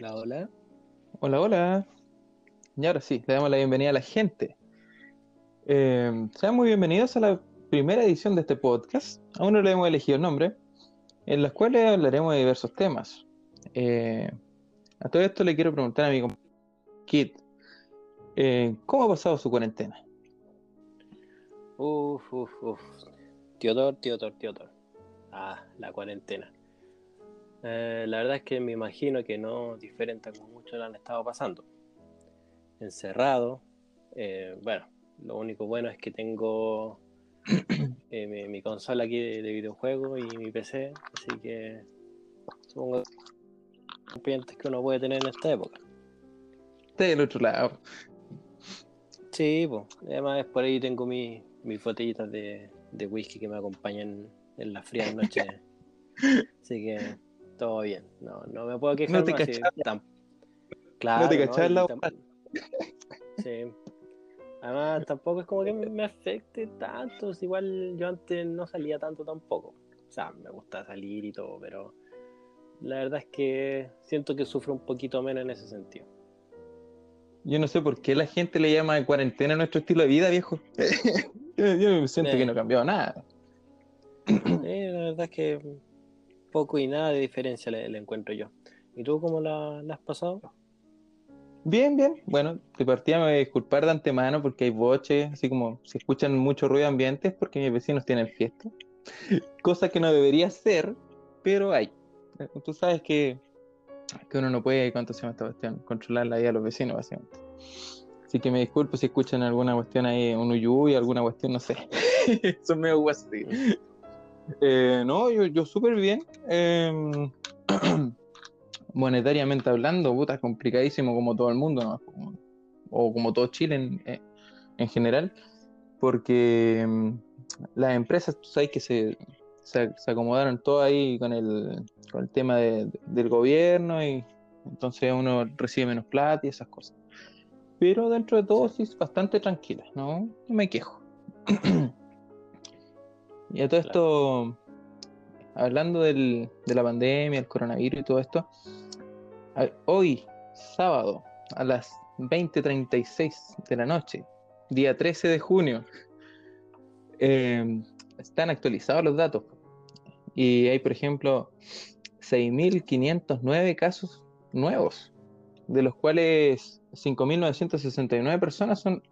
Hola, hola. Hola, hola. Y ahora sí, le damos la bienvenida a la gente. Eh, sean muy bienvenidos a la primera edición de este podcast. Aún no le hemos elegido el nombre, en las cuales hablaremos de diversos temas. Eh, a todo esto le quiero preguntar a mi compañero Kit, eh, ¿cómo ha pasado su cuarentena? Uf, uf, uf. Teodor, Teodor, Teodor. Ah, la cuarentena. Eh, la verdad es que me imagino que no diferente como muchos lo han estado pasando. Encerrado. eh, bueno, lo único bueno es que tengo eh, mi, mi consola aquí de, de videojuegos y mi PC, así que supongo que que uno puede tener en esta época. Del otro lado. Sí, pues. Además, por ahí tengo mi- mis botellitas de, de whisky que me acompañan en las frías noches. Así que todo bien. No, no me puedo quejar. No te tam- Claro, No te la tam- Sí. Además, tampoco es como que me afecte tanto. Igual yo antes no salía tanto tampoco. O sea, me gusta salir y todo, pero la verdad es que siento que sufro un poquito menos en ese sentido. Yo no sé por qué la gente le llama cuarentena a nuestro estilo de vida, viejo. yo, yo siento Eh. que no ha cambiado nada. Sí, la verdad es que poco y nada de diferencia le, le encuentro yo. ¿Y tú cómo la, la has pasado? Bien, bien. Bueno, de partida me voy a disculpar de antemano porque hay boches, así como si escuchan mucho ruido ambiente porque mis vecinos tienen fiesta. Cosa que no debería ser, pero hay. Tú sabes que, que uno no puede, ¿cuánto se llama esta cuestión? Controlar la vida de los vecinos, básicamente. Así que me disculpo si escuchan alguna cuestión ahí, un uyuy, alguna cuestión, no sé. Son medio guasí. Eh, no, yo, yo súper bien. Eh, monetariamente hablando, puta, complicadísimo como todo el mundo, o como todo Chile en, eh, en general, porque mm, las empresas, tú sabes que se, se, se acomodaron todo ahí con el, con el tema de- del gobierno y entonces uno recibe menos plata y esas cosas. Pero dentro de todo sí es bastante tranquila, ¿no? No me quejo. y a todo esto, hablando del- de la pandemia, el coronavirus y todo esto, hoy, sábado, a las 20:36 de la noche, día 13 de junio, eh, están actualizados los datos. Y hay, por ejemplo, 6.509 casos nuevos, de los cuales 5.969 personas son,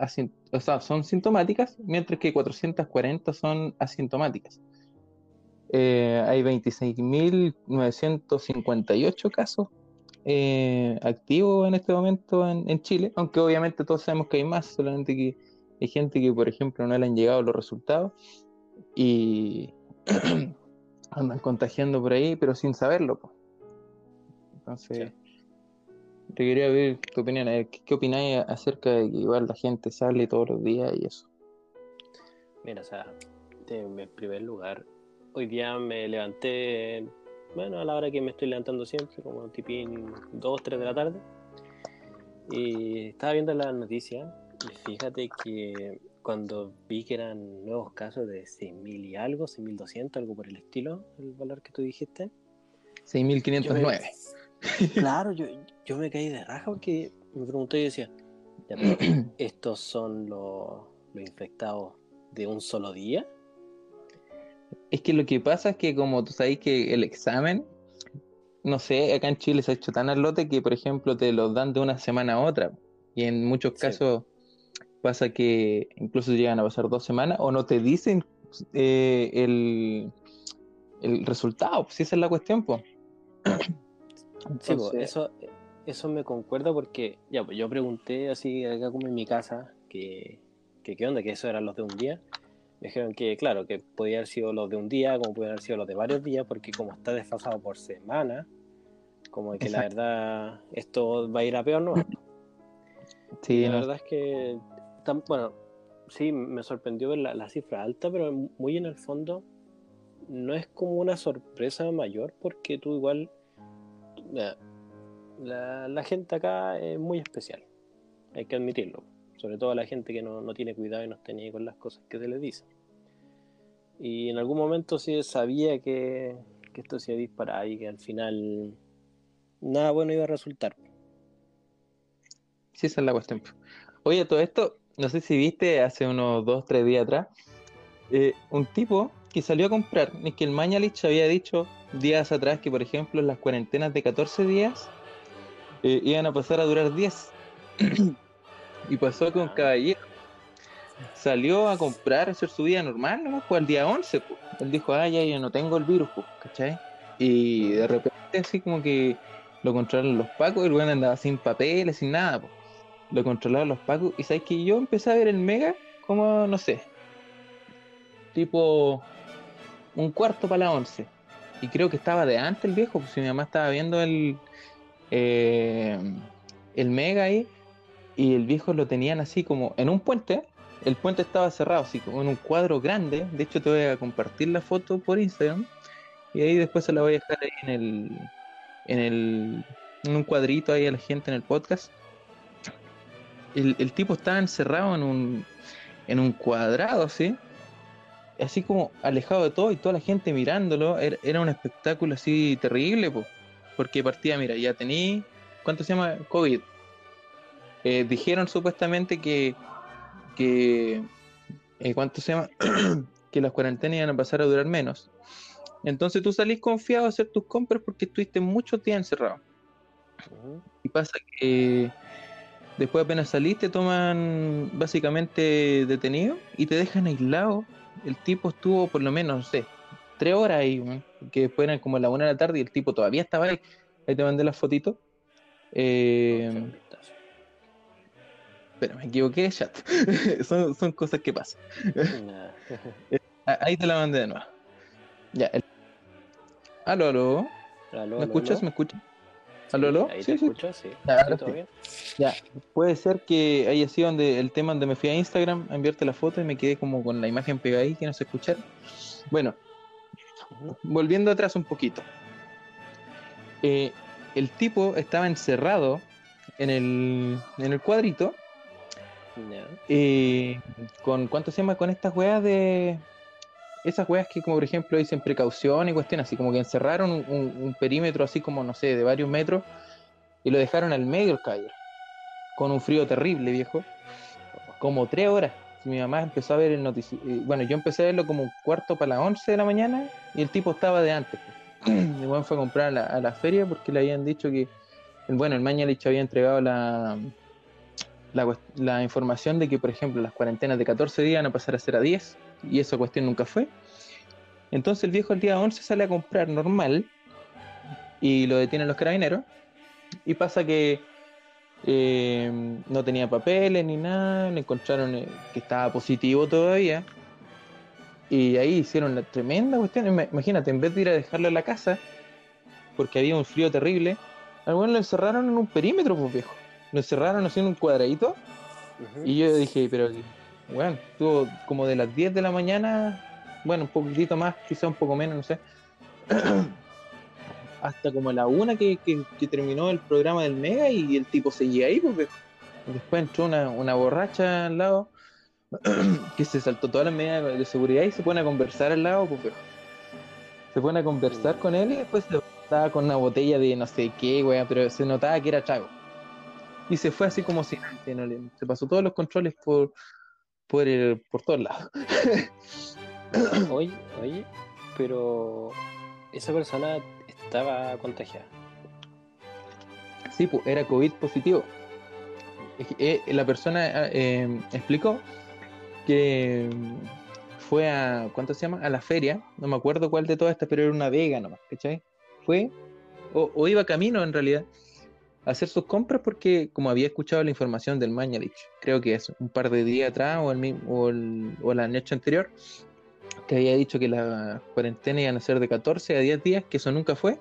o sea, son sintomáticas, mientras que 440 son asintomáticas. Eh, hay 26.958 casos eh, activos en este momento en, en Chile, aunque obviamente todos sabemos que hay más, solamente que hay gente que, por ejemplo, no le han llegado los resultados y andan contagiando por ahí, pero sin saberlo. po. Entonces, te quería ver tu opinión, a ver, ¿qué, qué opináis acerca de que igual la gente sale todos los días y eso? Mira, o sea, en en primer lugar, hoy día me levanté, bueno, a la hora que me estoy levantando siempre, como tipín 2, 3 de la tarde, y estaba viendo las noticias, y fíjate que cuando vi que eran nuevos casos de 6.000 y algo, 6.200, algo por el estilo, el valor que tú dijiste, 6.509. Claro, yo, yo me caí de raja porque me pregunté y decía, ya, ¿estos son los, los infectados de un solo día? Es que lo que pasa es que como tú sabes que el examen, no sé, acá en Chile se ha hecho tan al lote que, por ejemplo, te los dan de una semana a otra. Y en muchos Sí. casos pasa que incluso llegan a pasar dos semanas o no te dicen eh, el, el resultado. Si esa es la cuestión, pues. Sí, pues, eso, eso me concuerda porque ya, pues yo pregunté así acá como en mi casa que, que qué onda, que eso eran los de un día. Me dijeron que, claro, que podía haber sido los de un día, como podían haber sido los de varios días, porque como está desfasado por semana, como que la verdad esto va a ir a peor, ¿no? Sí, la no, verdad es que, bueno, sí, me sorprendió ver la, la cifra alta, pero muy en el fondo no es como una sorpresa mayor porque tú igual, la, la gente acá es muy especial, hay que admitirlo, sobre todo la gente que no, no tiene cuidado y no está ni con las cosas que se les dicen. Y en algún momento sí sabía que, que esto se iba a y que al final nada bueno iba a resultar. Sí, esa es la cuestión. Oye, todo esto, no sé si viste hace unos dos, tres días atrás, eh, un tipo que salió a comprar, es que el Mañalich había dicho días atrás que, por ejemplo, las cuarentenas de 14 días eh, iban a pasar a durar 10. y pasó con Ah. Caballero. Salió a comprar, a hacer su vida normal, ¿no? Pues al día 11, pues. Él dijo, ah, ya, yo no tengo el virus, pues, ¿cachai? Y de repente, así como que lo controlaron los pacos, el weón andaba sin papeles, sin nada, pues. Lo controlaron los pacos, y sabes que yo empecé a ver el Mega como, no sé, tipo un cuarto para la 11. Y creo que estaba de antes el viejo, pues si mi mamá estaba viendo el, eh, el Mega ahí, y el viejo lo tenían así como en un puente. El puente estaba cerrado, así como en un cuadro grande. De hecho, te voy a compartir la foto por Instagram. Y ahí después se la voy a dejar ahí en el, en el, en un cuadrito ahí a la gente en el podcast. El, el tipo estaba encerrado en un, en un cuadrado, así. Así como alejado de todo y toda la gente mirándolo. Era, era un espectáculo así terrible, po. porque partía, mira, ya tení, ¿cuánto se llama? COVID. Eh, dijeron supuestamente que, que eh, ¿cuánto se llama? que las cuarentenas iban a pasar a durar menos. Entonces tú salís confiado a hacer tus compras porque estuviste muchos días encerrado. Y pasa que después apenas salís te toman básicamente detenido y te dejan aislado. El tipo estuvo por lo menos, no sé, tres horas ahí, que después eran como la una de la tarde y el tipo todavía estaba ahí. Ahí te mandé las fotitos. Eh. Pero me equivoqué de chat. son, son cosas que pasan. Ah, Ahí te la mandé de nuevo. Ya. el- Aló, aló. Aló, ¿Me aló, escuchas? aló. ¿Me escuchas? ¿Aló, aló? Ahí Sí, te sí. escucho, sí. Ya, Sí, ahora ¿todo sí. bien? Ya. Puede ser que haya sido donde el tema donde me fui a Instagram a enviarte la foto y me quedé como con la imagen pegada ahí que no se escuchara. Bueno, volviendo atrás un poquito. Eh, el tipo estaba encerrado en el, en el cuadrito eh, con cuánto se llama con estas weas de esas weas que como por ejemplo dicen precaución y cuestiones así como que encerraron un, perímetro así como no sé de varios metros y lo dejaron al medio el caballero con un frío terrible viejo. Como tres horas. Mi mamá empezó a ver el noticiero bueno yo empecé a verlo como un cuarto para las 11 de la mañana y el tipo estaba de antes el weón fue a comprar a la, feria porque le habían dicho que bueno el Mañalich había entregado la la, la información de que, por ejemplo, las cuarentenas de 14 días van a pasar a ser a 10, y esa cuestión nunca fue. Entonces el viejo el día 11 sale a comprar normal, y lo detienen los carabineros, y pasa que eh, no tenía papeles ni nada, le encontraron eh, que estaba positivo todavía, y ahí hicieron la tremenda cuestión. Ima- Imagínate, en vez de ir a dejarlo en la casa, porque había un frío terrible, al bueno lo encerraron en un perímetro, pues viejo. Lo encerraron así en un cuadradito, y yo dije, pero, bueno, estuvo como de las 10 de la mañana, bueno, un poquitito más, quizá un poco menos, no sé, hasta como la una que, que- que terminó el programa del Mega y el tipo seguía ahí, pues, viejo. Después entró una, una borracha al lado que se saltó todas las medidas de seguridad y se pone a conversar al lado, pues. Se pone a conversar con él y después se estaba con una botella de no sé qué, wea, pero se notaba que era trago. Y se fue así como si no se pasó todos los controles por por, el- por todos lados. Oye, oye, pero esa persona estaba contagiada. Sí, pues era COVID positivo. Eh, la persona eh, explicó que mm, fue a, ¿cuánto se llama? A la feria, no me acuerdo cuál de todas estas, pero era una vega nomás, ¿cachai? Fue, o, o iba camino en realidad, hacer sus compras porque como había escuchado la información del Mañalich, creo que es un par de días atrás o el, mismo, o el, o la noche anterior, que había dicho que la cuarentena iban a ser de 14 a 10 días, que eso nunca fue,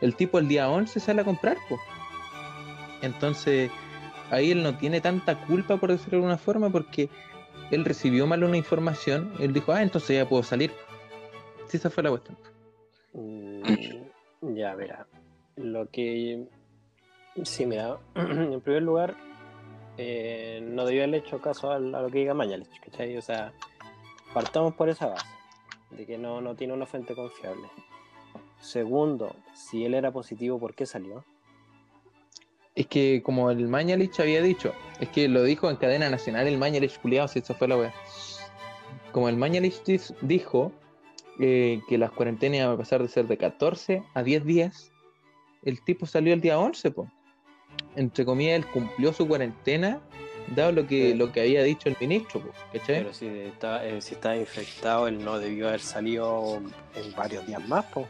el tipo el día 11 sale a comprar, pues. Entonces, ahí él no tiene tanta culpa, por decirlo de alguna forma, porque él recibió mal una información, él dijo, ah, entonces ya puedo salir. Sí, esa fue la cuestión. Mm, ya, verá. Lo que. Sí, mira. En primer lugar, eh, no debió haberle hecho caso a, lo que diga Mañalich, ¿cachai? O sea, partamos por esa base, de que no, no tiene una fuente confiable. Segundo, si él era positivo, ¿por qué salió? Es que como el Mañalich había dicho, es que lo dijo en cadena nacional el Mañalich culiado, si eso fue la wea. Como el Mañalich dijo eh, que las cuarentenas iban a pasar de ser de 14 a 10 días, el tipo salió el día 11, po. Entre comillas, él cumplió su cuarentena, dado lo que, Sí. lo que había dicho el ministro. Pero si estaba, eh, si estaba infectado, él no debió haber salido en varios días más, po.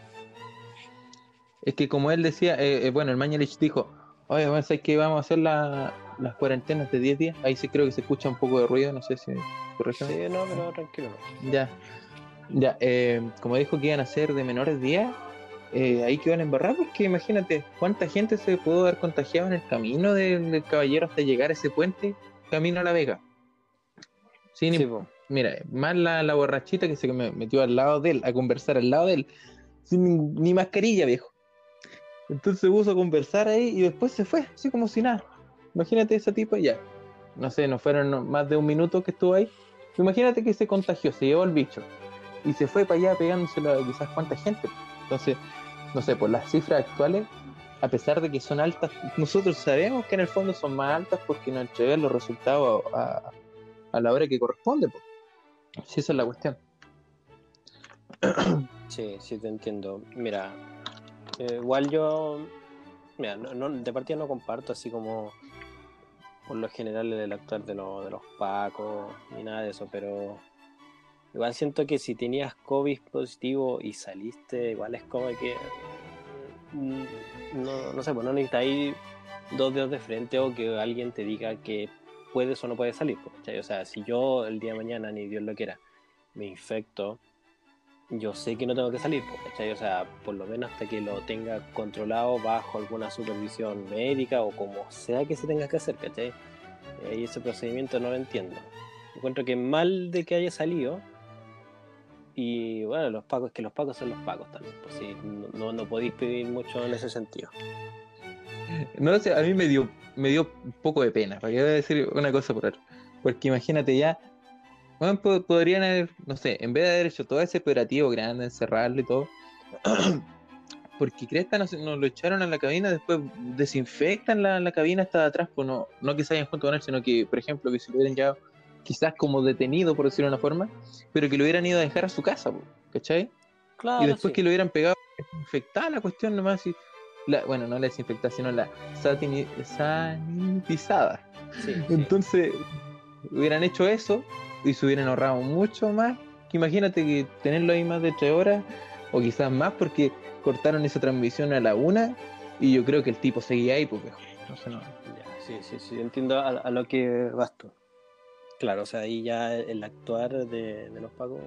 Es que como él decía, eh, eh, bueno, el Mañalich dijo, oye, bueno, ¿sabes que vamos a hacer la- las cuarentenas de 10 días? Ahí sí creo que se escucha un poco de ruido, no sé si correcto. Sí, no, pero tranquilo. Ya, ya, eh, como dijo que iban a ser de menores días, eh, ahí quedó en embarrar porque imagínate cuánta gente se pudo haber contagiado en el camino del, del caballero hasta llegar a ese puente, camino a La Vega. Sin Sí. Mira, más la, la borrachita que se me metió al lado de él, a conversar al lado de él, sin ni, ni mascarilla, viejo. Entonces se puso a conversar ahí y después se fue, así como si nada. Imagínate esa tipa ya. No sé, no fueron más de un minuto que estuvo ahí. Imagínate que se contagió, se llevó el bicho. Y se fue para allá pegándoselo a quizás cuánta gente. Entonces, no sé, por las cifras actuales, a pesar de que son altas, nosotros sabemos que en el fondo son más altas porque nos entregan los resultados a, la hora que corresponde. po. Sí, esa es la cuestión. Sí, sí, te entiendo. Mira, eh, igual yo, mira, no, no- de partida no comparto así como por lo general el actuar de, lo- de los pacos ni nada de eso, pero igual siento que si tenías COVID positivo y saliste, igual es como que, mm, no, no sé, pues no necesitáis dos dedos de frente o que alguien te diga que puedes o no puedes salir, pues, ¿cachai? O sea, si yo el día de mañana, ni Dios lo quiera, me infecto, yo sé que no tengo que salir, pues, ¿cachai? O sea, por lo menos hasta que lo tenga controlado bajo alguna supervisión médica o como sea que se tenga que hacer, ¿cachai? Eh, y ese procedimiento no lo entiendo. Encuentro que mal de que haya salido. Y bueno, los pacos, que los pacos son los pacos también, pues sí, no, no, podéis pedir mucho en ese sentido. No sé, a mí me dio, me dio un poco de pena, para decir una cosa por otra. Porque imagínate ya, podrían haber, no sé, en vez de haber hecho todo ese operativo grande, encerrarlo y todo, porque Cresta nos, lo echaron a la cabina, después desinfectan la, la cabina hasta atrás, pues no, no que se hayan junto con él, sino que, por ejemplo, que se lo hubieran llevado quizás como detenido, por decirlo de una forma, pero que lo hubieran ido a dejar a su casa, ¿cachai? Claro, y después sí. que lo hubieran pegado, desinfectada la cuestión nomás. Y la, bueno, no la desinfectada, sino la satini- sanitizada. Sí, sí. Entonces, hubieran hecho eso y se hubieran ahorrado mucho más. Que imagínate que tenerlo ahí más de tres horas, o quizás más, porque cortaron esa transmisión a la una y yo creo que el tipo seguía ahí, pues. Entonces, no. Ya, sí, sí, sí, entiendo a, a lo que vas tú. Claro, o sea, ahí ya el actuar de, de los pagos,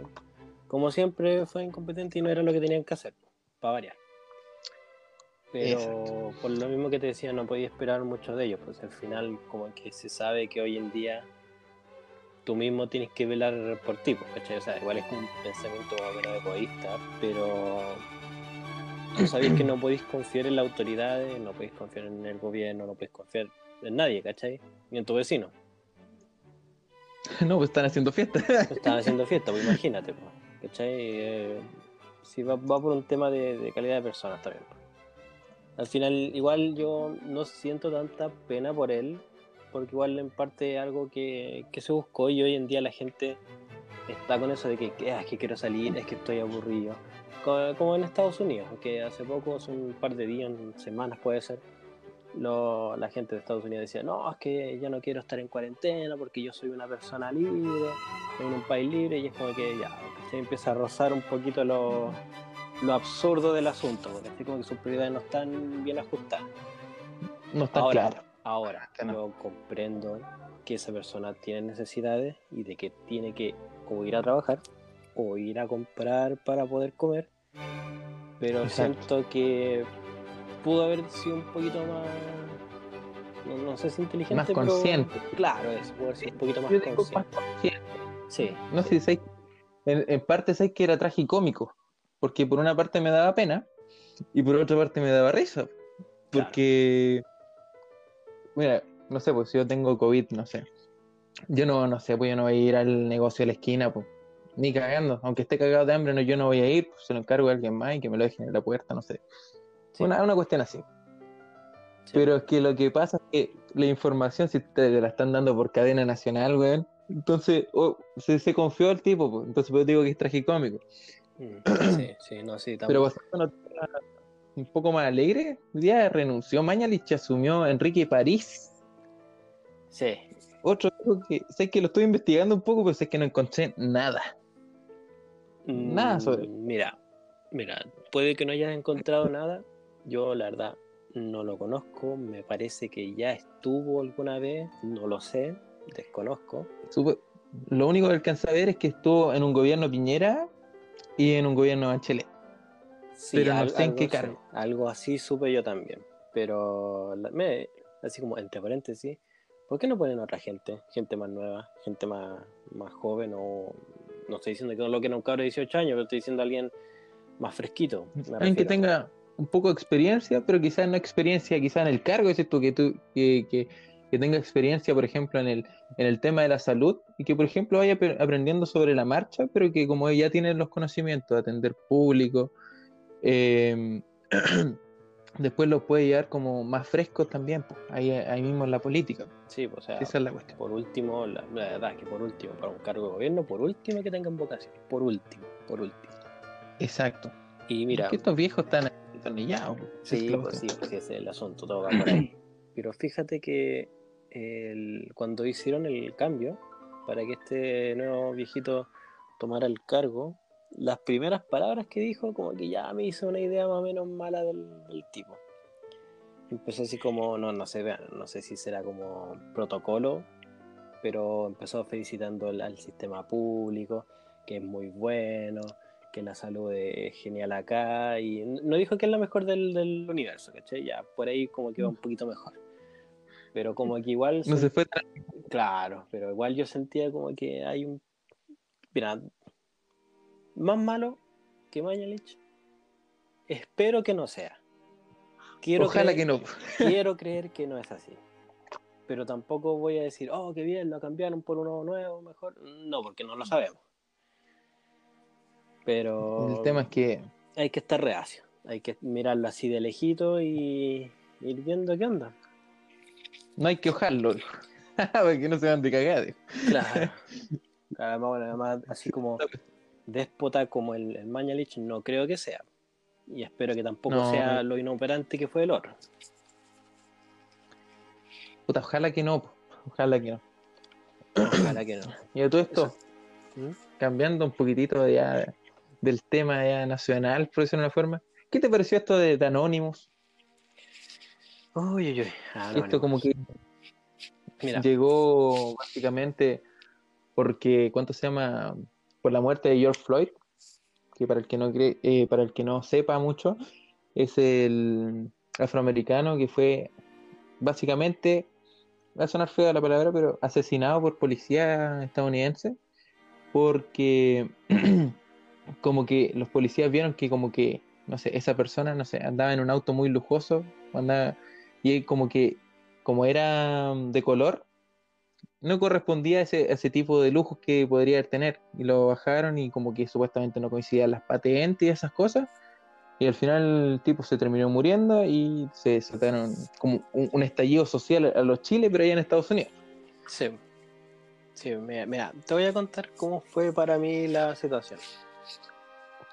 como siempre, fue incompetente y no era lo que tenían que hacer, para variar. Pero Exacto. por lo mismo que te decía, no podía esperar mucho de ellos, pues al final como que se sabe que hoy en día tú mismo tienes que velar por ti, pues, ¿cachai? O sea, igual es un pensamiento más o menos egoísta, pero tú sabes que no podéis confiar en las autoridades, no podéis confiar en el gobierno, no podéis confiar en nadie, ¿cachai? Ni en tu vecino. No, pues están haciendo fiesta. Están haciendo fiesta, pues imagínate, pues, ¿cachai? Eh, sí, va, va por un tema de, de calidad de personas también. pues. Al final, igual yo no siento tanta pena por él, porque igual en parte es algo que, que se buscó y hoy en día la gente está con eso de que, "Ah, es que quiero salir, es que estoy aburrido. Co- Como en Estados Unidos, que hace poco, hace un par de días, semanas puede ser, lo- la gente de Estados Unidos decía, no, es que ya no quiero estar en cuarentena porque yo soy una persona libre, en un país libre, y es como que ya, se empieza a rozar un poquito lo, lo absurdo del asunto, porque así como que sus prioridades no están bien ajustadas. No está Ahora, claro. ahora no. yo comprendo que esa persona tiene necesidades y de que tiene que o ir a trabajar o ir a comprar para poder comer, pero Exacto. siento que pudo haber sido un poquito más, no, no sé si inteligente, Más pero- consciente. claro, es, pudo haber sido un poquito más consciente. más consciente. Sí, No sé, sé- en, en parte sé que era tragicómico, porque por una parte me daba pena y por otra parte me daba risa. Porque, mira, no sé, pues si yo tengo COVID, no sé. Yo no, no sé, pues yo no voy a ir al negocio de la esquina, pues. Ni cagando. Aunque esté cagado de hambre, no, yo no voy a ir, pues se lo encargo a alguien más y que me lo dejen en la puerta, no sé. Sí. Una, una cuestión así. Pero es que lo que pasa es que la información, si te la están dando por cadena nacional, weón, entonces oh, se, se, confió el tipo, pues. entonces pues digo que es tragicómico. Mm, sí, sí, no, sí, Pero pasando un poco más alegre, día renunció Mañalich asumió Enrique París. Sí. Otro que sé que lo estoy investigando un poco, pero sé que no encontré nada. nada sobre. Mm, mira, mira, puede que no hayas encontrado nada. Yo, la verdad, no lo conozco. Me parece que ya estuvo alguna vez, no lo sé, desconozco. Lo único que alcanza a ver es que estuvo en un gobierno Piñera y en un gobierno Bachelet. Sí, pero no sé en qué cargo. algo así supe yo también. Pero, me, así como entre paréntesis, ¿por qué no ponen otra gente? Gente más nueva, gente más, más joven o... No estoy diciendo que no lo que un cabro de 18 años, pero estoy diciendo a alguien más fresquito. Alguien que tenga un poco de experiencia, pero quizás no experiencia, quizás en el cargo, es esto que tú, que, que, que, tenga experiencia, por ejemplo, en el, en el tema de la salud y que, por ejemplo, vaya aprendiendo sobre la marcha, pero que como ya tiene los conocimientos de atender público, eh, después los puede llevar como más frescos también, pues, ahí, ahí mismo en la política. Sí, pues, o sea, esa es la cuestión. Por último, la, verdad es que por último, para un cargo de gobierno, por último que tengan vocación, por último, por último. Exacto. Y mira, que estos viejos están Sí, pues sí, pues es el asunto, todo va por ahí. Pero fíjate que el, cuando hicieron el cambio para que este nuevo viejito tomara el cargo, las primeras palabras que dijo, como que ya me hizo una idea más o menos mala del, tipo. Empezó así como, no, no sé, no sé si será como protocolo, pero empezó felicitando al, sistema público, que es muy bueno, que la salud es genial acá, y no dijo que es la mejor del, del universo, ¿cachai? Ya por ahí como que va un poquito mejor. Pero como que igual... No se fue Claro, pero igual yo sentía como que hay un... Mira, más malo que Mañalich, espero que no sea. Quiero Ojalá que no. quiero creer que no es así. Pero tampoco voy a decir, oh, qué bien, lo cambiaron por uno nuevo, mejor. No, porque no lo sabemos. Pero. El tema es que. Hay que estar reacio. Hay que mirarlo así de lejito y ir viendo qué onda. No hay que ojarlo. porque no se van de cagada. Claro. Además, además, así como déspota como el, el Mañalich no creo que sea. Y espero que tampoco sea lo inoperante que fue el otro. Puta, ojalá que no. Ojalá que no. Ojalá que no. Y de todo esto, ¿Mm? cambiando un poquitito ya del tema ya nacional, por decirlo de una forma, ¿qué te pareció esto de, de Anonymous? Uy, uy, uy. Esto como que Mira. llegó básicamente porque, ¿cuánto se llama? por la muerte de George Floyd, que para el que no cree, eh, para el que no sepa mucho, es el afroamericano que fue básicamente, va a sonar fea la palabra, pero asesinado por policía estadounidense, porque como que los policías vieron que como que, no sé, esa persona, no sé, andaba en un auto muy lujoso, andaba, y como que, como era de color, no correspondía a ese, ese tipo de lujos que podría tener. Y lo bajaron y como que supuestamente no coincidían las patentes y esas cosas. Y al final el tipo se terminó muriendo y se saltaron como un, estallido social a los Chile, pero allá en Estados Unidos. Sí. Sí, mira, te voy a contar cómo fue para mí la situación.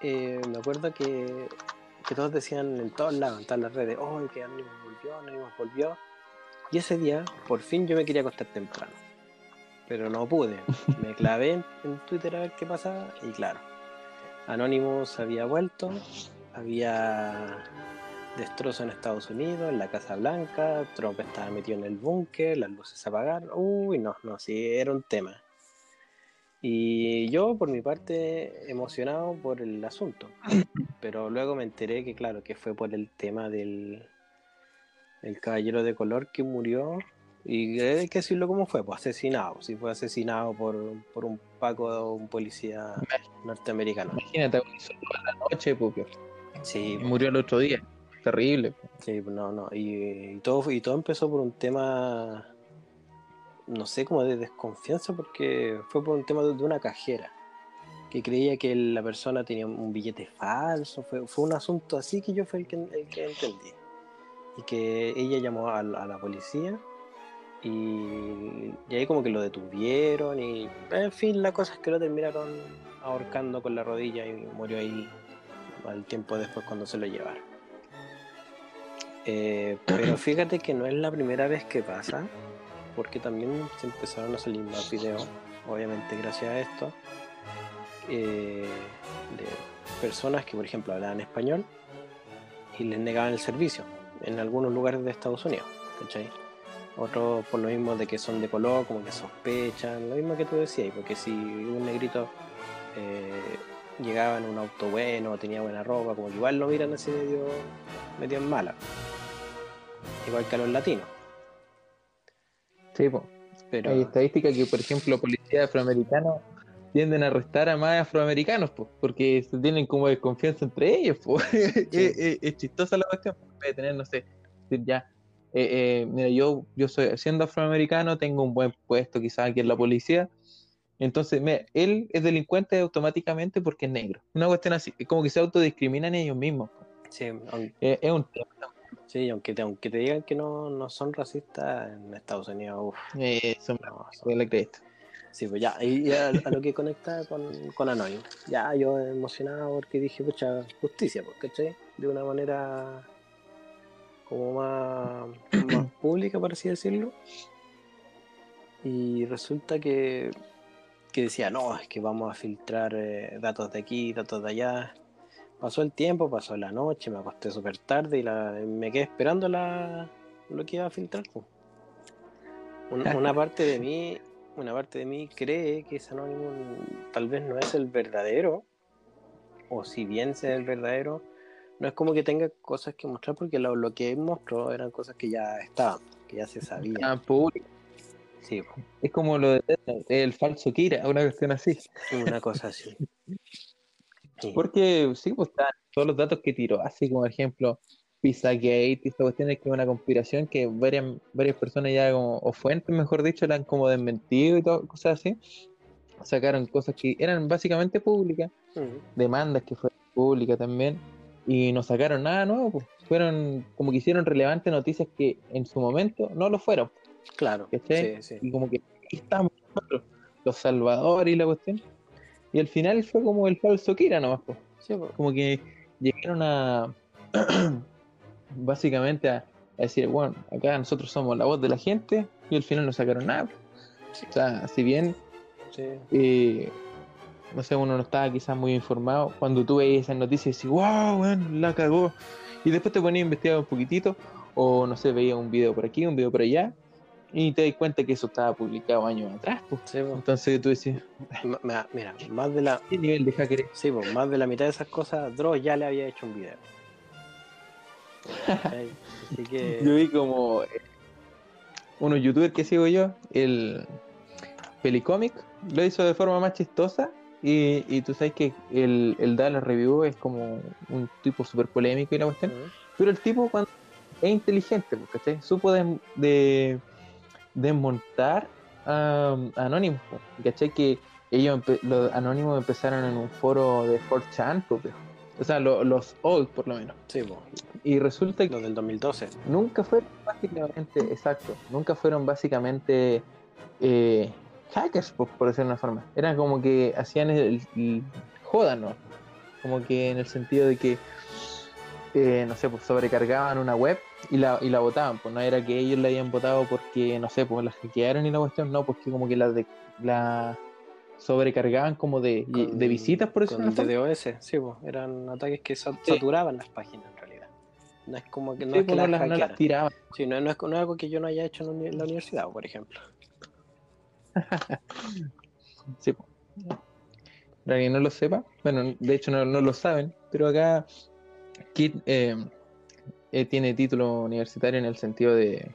Eh, me acuerdo que, que, todos decían en todos lados, en todas las redes, oh, que Anonymous volvió, Anonymous volvió. Y ese día, por fin, yo me quería acostar temprano pero no pude. Me clavé en, Twitter a ver qué pasaba y claro, Anonymous había vuelto, había destrozo en Estados Unidos, en la Casa Blanca, Trump estaba metido en el búnker, las luces se apagaron, uy, no, no, sí, era un tema. Y yo, por mi parte, emocionado por el asunto, pero luego me enteré que, claro, que fue por el tema del el caballero de color que murió y hay que decirlo como fue, pues asesinado, si fue asesinado por, por un Paco o un policía norteamericano. Imagínate, la noche, pues, sí, pues. murió el otro día, terrible. Pues. Sí, no, no, y, todo, y todo empezó por un tema, no sé, como de desconfianza, porque fue por un tema de, una cajera, que creía que la persona tenía un billete falso, fue, fue un asunto así que yo fue el que, el que entendí. y que ella llamó a, la a la policía y, y ahí como que lo detuvieron y en fin la cosa es que lo terminaron ahorcando con la rodilla y murió ahí al tiempo después cuando se lo llevaron. Eh, pero fíjate que no es la primera vez que pasa, porque también se empezaron a salir más videos, obviamente gracias a esto, eh, de personas que por ejemplo hablaban español y les negaban el servicio en algunos lugares de Estados Unidos, ¿cachai? Otros por lo mismo de que son de color, como que sospechan, lo mismo que tú decías, porque si un negrito eh, llegaba en un auto bueno, tenía buena ropa, como igual lo miran así medio, medio en mala. Igual que a los latinos. Sí. Pero, Hay estadísticas que, por ejemplo, policías afroamericanos tienden a arrestar a más afroamericanos, po, porque se tienen como desconfianza entre ellos. es, es- es chistosa la cuestión. De tener, no sé, decir ya, eh, eh, mira, yo, yo soy, siendo afroamericano, tengo un buen puesto quizás aquí en la policía. Entonces, mira, él es delincuente automáticamente porque es negro. Una cuestión así, como que se autodiscriminan ellos mismos. sí, Eh, es un tema. Sí, aunque, te, aunque te digan que no, no son racistas en Estados Unidos, uff, Eh, son no, son- la. Sí, pues ya, y y a, a lo que conecta con, con Anonymous. Ya yo emocionado porque dije, pucha, justicia, pues, ¿cachai? De una manera como más, más pública, por así decirlo. Y resulta que, que decía, no, es que vamos a filtrar eh, datos de aquí, datos de allá. Pasó el tiempo, pasó la noche, me acosté súper tarde y la, me quedé esperando la, lo que iba a filtrar. Una, una parte de mí, una parte de mí cree que ese anónimo tal vez no es el verdadero, o si bien sea el verdadero, no es como que tenga cosas que mostrar porque lo, lo que mostró eran cosas que ya estaban, que ya se sabían. Ah, público. Sí, Es como lo de el falso Kira, una cuestión así. una cosa así. Sí. Porque sí, pues están todos los datos que tiró, así como por ejemplo Pizzagate y esta cuestión es que es una conspiración que varias, varias personas ya como, o fuentes mejor dicho, la han como desmentido y todo, cosas así. Sacaron cosas que eran básicamente públicas, Mm, demandas que fueron públicas también, y no sacaron nada nuevo, pues. Fueron como que hicieron relevantes noticias que en su momento no lo fueron. Claro, sí, sí. Y como que estamos nosotros, los salvadores y la cuestión. Y al final fue como el falso Kira nomás, pues. Sí, po. Como que llegaron a básicamente a, a decir, bueno, acá nosotros somos la voz de la gente y al final no sacaron nada. O sea, si bien, Sí. eh, no sé, uno no estaba quizás muy informado, cuando tú veías esas noticias decís, wow, weón, la cagó. Y después te ponías a investigar un poquitito, o no sé, veías un video por aquí, un video por allá, y te das cuenta que eso estaba publicado años atrás. pues. Sí. Entonces tú decís, ma- Mira, más de la, ¿qué nivel de hacker sí, po, más de la mitad de esas cosas, Dross ya le había hecho un video. Así que. Yo vi como eh, unos youtubers que sigo yo, el Pelicomic, lo hizo de forma más chistosa. Y, y tú sabes que el, el Dallas Review es como un tipo súper polémico y la cuestión. Pero el tipo cuando es inteligente, pues, ¿cachai? Supo de, de- desmontar a, Anonymous, ¿cachai? Que ellos, los Anonymous empezaron en un foro de 4chan, pues, viejo. o sea, lo- los old por lo menos. Sí, po, Y resulta que los del 2012. nunca fueron básicamente, exacto, nunca fueron básicamente eh, hackers, por, por decirlo de una forma. Eran como que hacían el, el jodan, ¿no? Como que en el sentido de que, eh, no sé, pues sobrecargaban una web y la, y la votaban, pues no era que ellos la habían votado porque, no sé, pues la hackearon y la cuestión, no, porque como que la, de, la sobrecargaban como de, Con- de visitas, por con de una forma. DDoS, sí, po, eran ataques que Sí. saturaban las páginas en realidad. No es como que no Sí, es que pues, las las, no las tiraban. Sí, no, no es, no es algo que yo no haya hecho en la universidad, por ejemplo. Sí. po. Para quien no lo sepa, bueno, de hecho no, no lo saben, pero acá Kit eh, eh, tiene título universitario en el sentido de.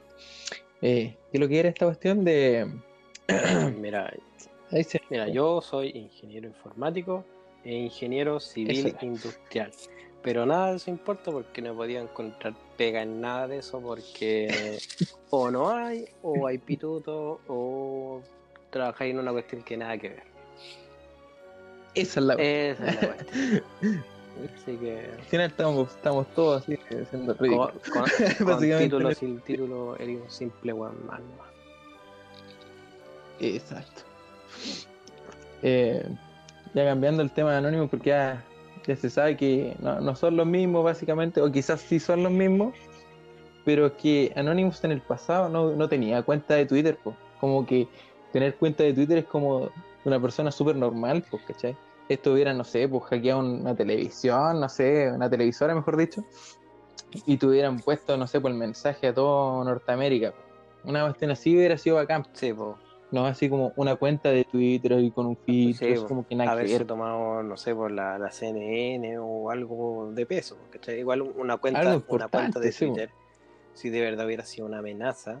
Eh, ¿Qué es lo que era esta cuestión de.? Mira, mira, yo soy ingeniero informático e ingeniero civil industrial. Pero nada de eso importa porque no he podido encontrar pega en nada de eso porque o no hay, o hay pituto, o trabajáis en una cuestión que nada que ver. Esa es la. Esa es la cuestión. Así que. Al final estamos, estamos todos así siendo Con, ridículos. con- con Básicamente título sin título, eres un simple one man. nomás. Exacto. Eh, ya cambiando el tema de Anonymous, porque ya, ya se sabe que no, no son los mismos, básicamente, o quizás sí son los mismos, pero que Anonymous en el pasado no, no tenía cuenta de Twitter, pues. Como que tener cuenta de Twitter es como una persona súper normal, pues, ¿cachai? Esto hubiera, no sé, pues hackeado una televisión, no sé, una televisora, mejor dicho, y tuvieran puesto, no sé, pues el mensaje a todo Norteamérica. Una cuestión así hubiera sido bacán. Sí, po. No así como una cuenta de Twitter y con un filtro, Sí, como que nada haberse tomado, no sé, por la, la CNN o algo de peso. ¿cachai? Igual una cuenta, una cuenta de sí. Twitter, si de verdad hubiera sido una amenaza,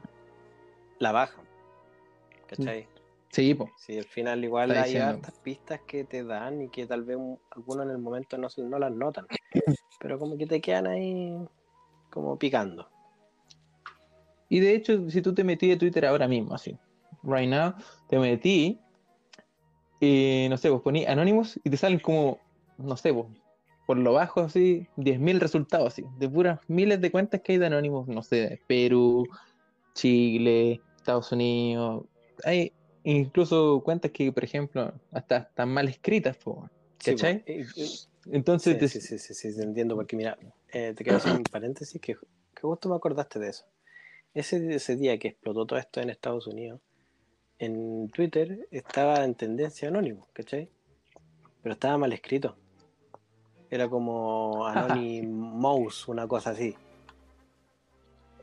la bajan. ¿Cachai? Sí, po. Si al final igual Está hay diciendo. hartas pistas que te dan y que tal vez un- algunos en el momento no, no las notan. Pero como que te quedan ahí como picando. Y de hecho, si tú te metí de Twitter ahora mismo, así, right now, te metí, y no sé, vos poní Anonymous y te salen como, no sé, vos, por lo bajo, así, 10.000 resultados, así, de puras miles de cuentas que hay de Anonymous, no sé, Perú, Chile, Estados Unidos, hay incluso cuentas que, por ejemplo, hasta están mal escritas, po, Sí, ¿cachai? po. Y- y- Entonces, Sí, te- sí, sí, sí, sí, entiendo, porque mira, eh, te quiero hacer un paréntesis que, que justo me acordaste de eso. Ese, ese día que explotó todo esto en Estados Unidos, en Twitter estaba en tendencia anónimo, ¿cachai? Pero estaba mal escrito. Era como Anonymous, una cosa así.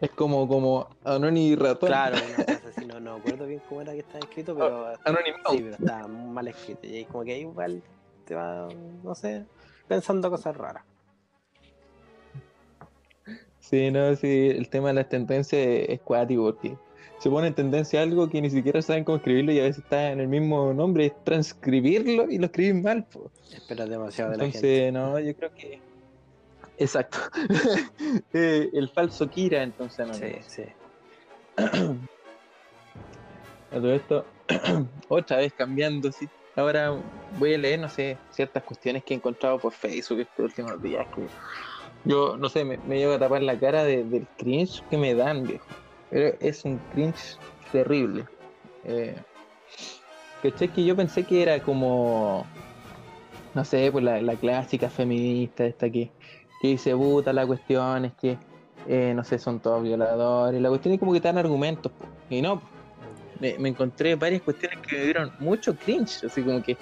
es como, como Anonymous y Ratón. Claro, una cosa no, no acuerdo bien cómo era que estaba escrito, pero Anonymous. sí, pero estaba mal escrito. Y ahí como que ahí igual te va, no sé, pensando cosas raras. Sí, no, sí, el tema de las tendencias es cuático porque se pone en tendencia algo que ni siquiera saben cómo escribirlo y a veces está en el mismo nombre, es transcribirlo y lo escriben mal. po. Esperas demasiado de la gente. Entonces, no, yo creo que... Exacto. Eh, el falso Kira, entonces, no. Sí, sí. Todo esto, otra vez cambiando, sí. Ahora voy a leer, no sé, ciertas cuestiones que he encontrado por Facebook estos últimos días. Que yo, no sé, me, me llevo a tapar la cara de- del cringe que me dan, viejo. Pero es un cringe terrible. Eh, yo pensé que era como, no sé, pues la, la clásica feminista, esta que, que dice, puta, la cuestión es que, eh, no sé, son todos violadores. La cuestión es como que te dan argumentos, y no, me, encontré varias cuestiones que me dieron mucho cringe, así como que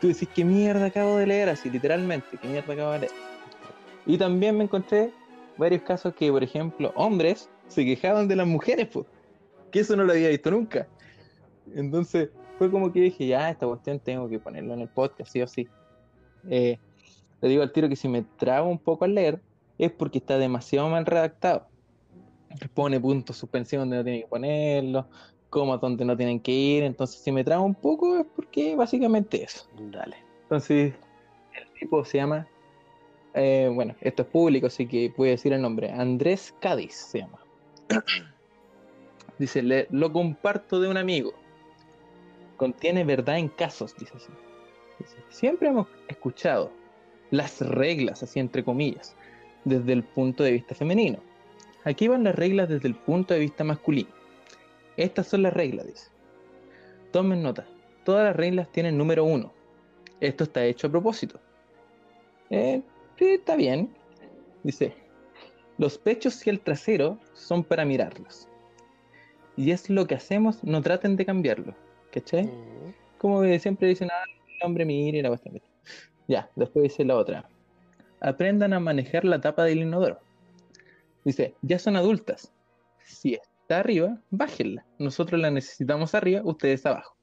tú decís, ¿qué mierda acabo de leer? Así literalmente, ¿qué mierda acabo de leer? Y también me encontré varios casos que, por ejemplo, hombres se quejaban de las mujeres, pues, que eso no lo había visto nunca. Entonces fue como que dije, ya, esta cuestión tengo que ponerlo en el podcast, sí o sí. Eh, le digo al tiro que si me trabo un poco al leer, es porque está demasiado mal redactado. Pone puntos suspensivos donde no tiene que ponerlo, comas donde no tienen que ir. Entonces, si me trabo un poco, es porque básicamente eso. Dale. Entonces, el tipo se llama. eh, bueno, esto es público, así que puede decir el nombre. Andrés Cádiz se llama. Dice: "Le- Lo comparto de un amigo. Contiene verdad en casos, dice así. Dice, Siempre hemos escuchado las reglas, así entre comillas, desde el punto de vista femenino. Aquí van las reglas desde el punto de vista masculino. Estas son las reglas, dice. Tomen nota. Todas las reglas tienen número uno. Esto está hecho a propósito. Eh, está bien. Dice, los pechos y el trasero son para mirarlos. Y es lo que hacemos, no traten de cambiarlo. ¿Cachai? Mm, Como siempre dicen, ah, el hombre mire y la cuestión. Ya, después dice la otra. Aprendan a manejar la tapa del inodoro. Dice, ya son adultas. Si arriba, bájenla. Nosotros la necesitamos arriba, ustedes abajo.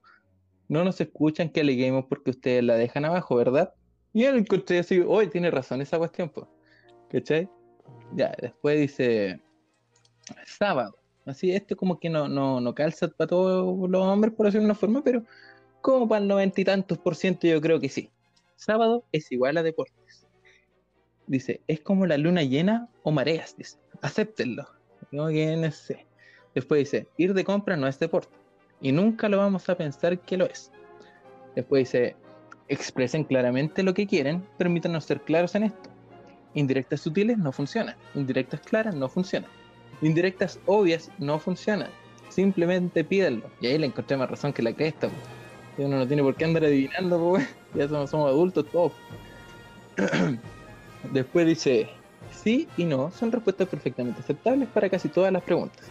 No nos escuchan que aleguemos porque ustedes la dejan abajo, ¿verdad? Y lo encontré así, hoy tiene razón esa cuestión, pues. ¿Cachai? Ya, después dice sábado. Así, esto como que no, no, no calza para todos los hombres, por decirlo de una forma, pero como para el noventa y tantos por ciento yo creo que sí. Sábado es igual a deportes. Dice, es como la luna llena o mareas, dice. Acéptenlo. Como que no sé. Después dice, ir de compra no es deporte. Y nunca lo vamos a pensar que lo es. Después dice, Expresen claramente lo que quieren, permítanos ser claros en esto. Indirectas sutiles no funcionan, indirectas claras no funcionan, indirectas obvias no funcionan. Simplemente pídanlo. Y ahí le encontré más razón que la cresta. Uno no tiene por qué andar adivinando, ya somos, somos adultos todos. Después dice, sí y no son respuestas perfectamente aceptables para casi todas las preguntas.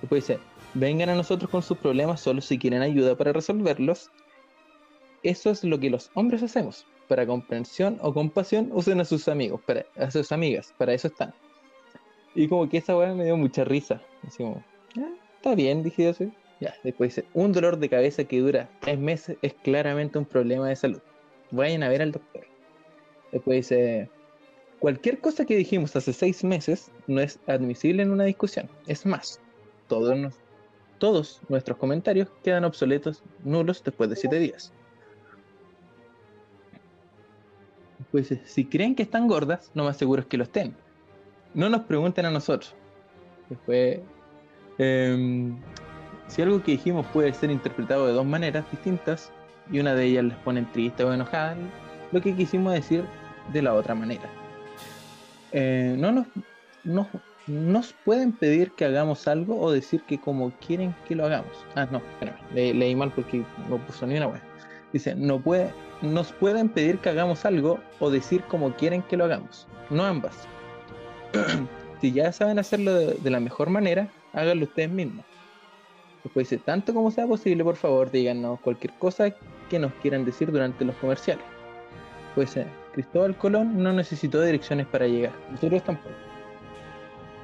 Después dice, vengan a nosotros con sus problemas solo si quieren ayuda para resolverlos. Eso es lo que los hombres hacemos. Para comprensión o compasión usen a sus amigos, para, a sus amigas, para eso están. Y como que esa weá me dio mucha risa. Así "Ah, está bien, dije. Ya, después dice, un dolor de cabeza que dura tres meses es claramente un problema de salud. Vayan a ver al doctor. Después dice, cualquier cosa que dijimos hace seis meses no es admisible en una discusión. Es más, todos, nos- todos nuestros comentarios quedan obsoletos, nulos después de siete días. Después dice, si creen que están gordas, lo más seguro es que lo estén. No nos pregunten a nosotros. Después, em, si algo que dijimos puede ser interpretado de dos maneras distintas y una de ellas les pone triste o enojada, lo que quisimos decir de la otra manera. Eh, no nos, nos, nos pueden pedir que hagamos algo o decir que como quieren que lo hagamos. Ah, no, espérame, le- leí mal porque no puso ni una web. Dice, no puede, nos pueden pedir que hagamos algo o decir como quieren que lo hagamos. No ambas. si ya saben hacerlo de, la mejor manera, háganlo ustedes mismos. Después dice, tanto como sea posible, por favor, díganos cualquier cosa que nos quieran decir durante los comerciales. Pues eh, Cristóbal Colón no necesitó direcciones para llegar. Nosotros tampoco.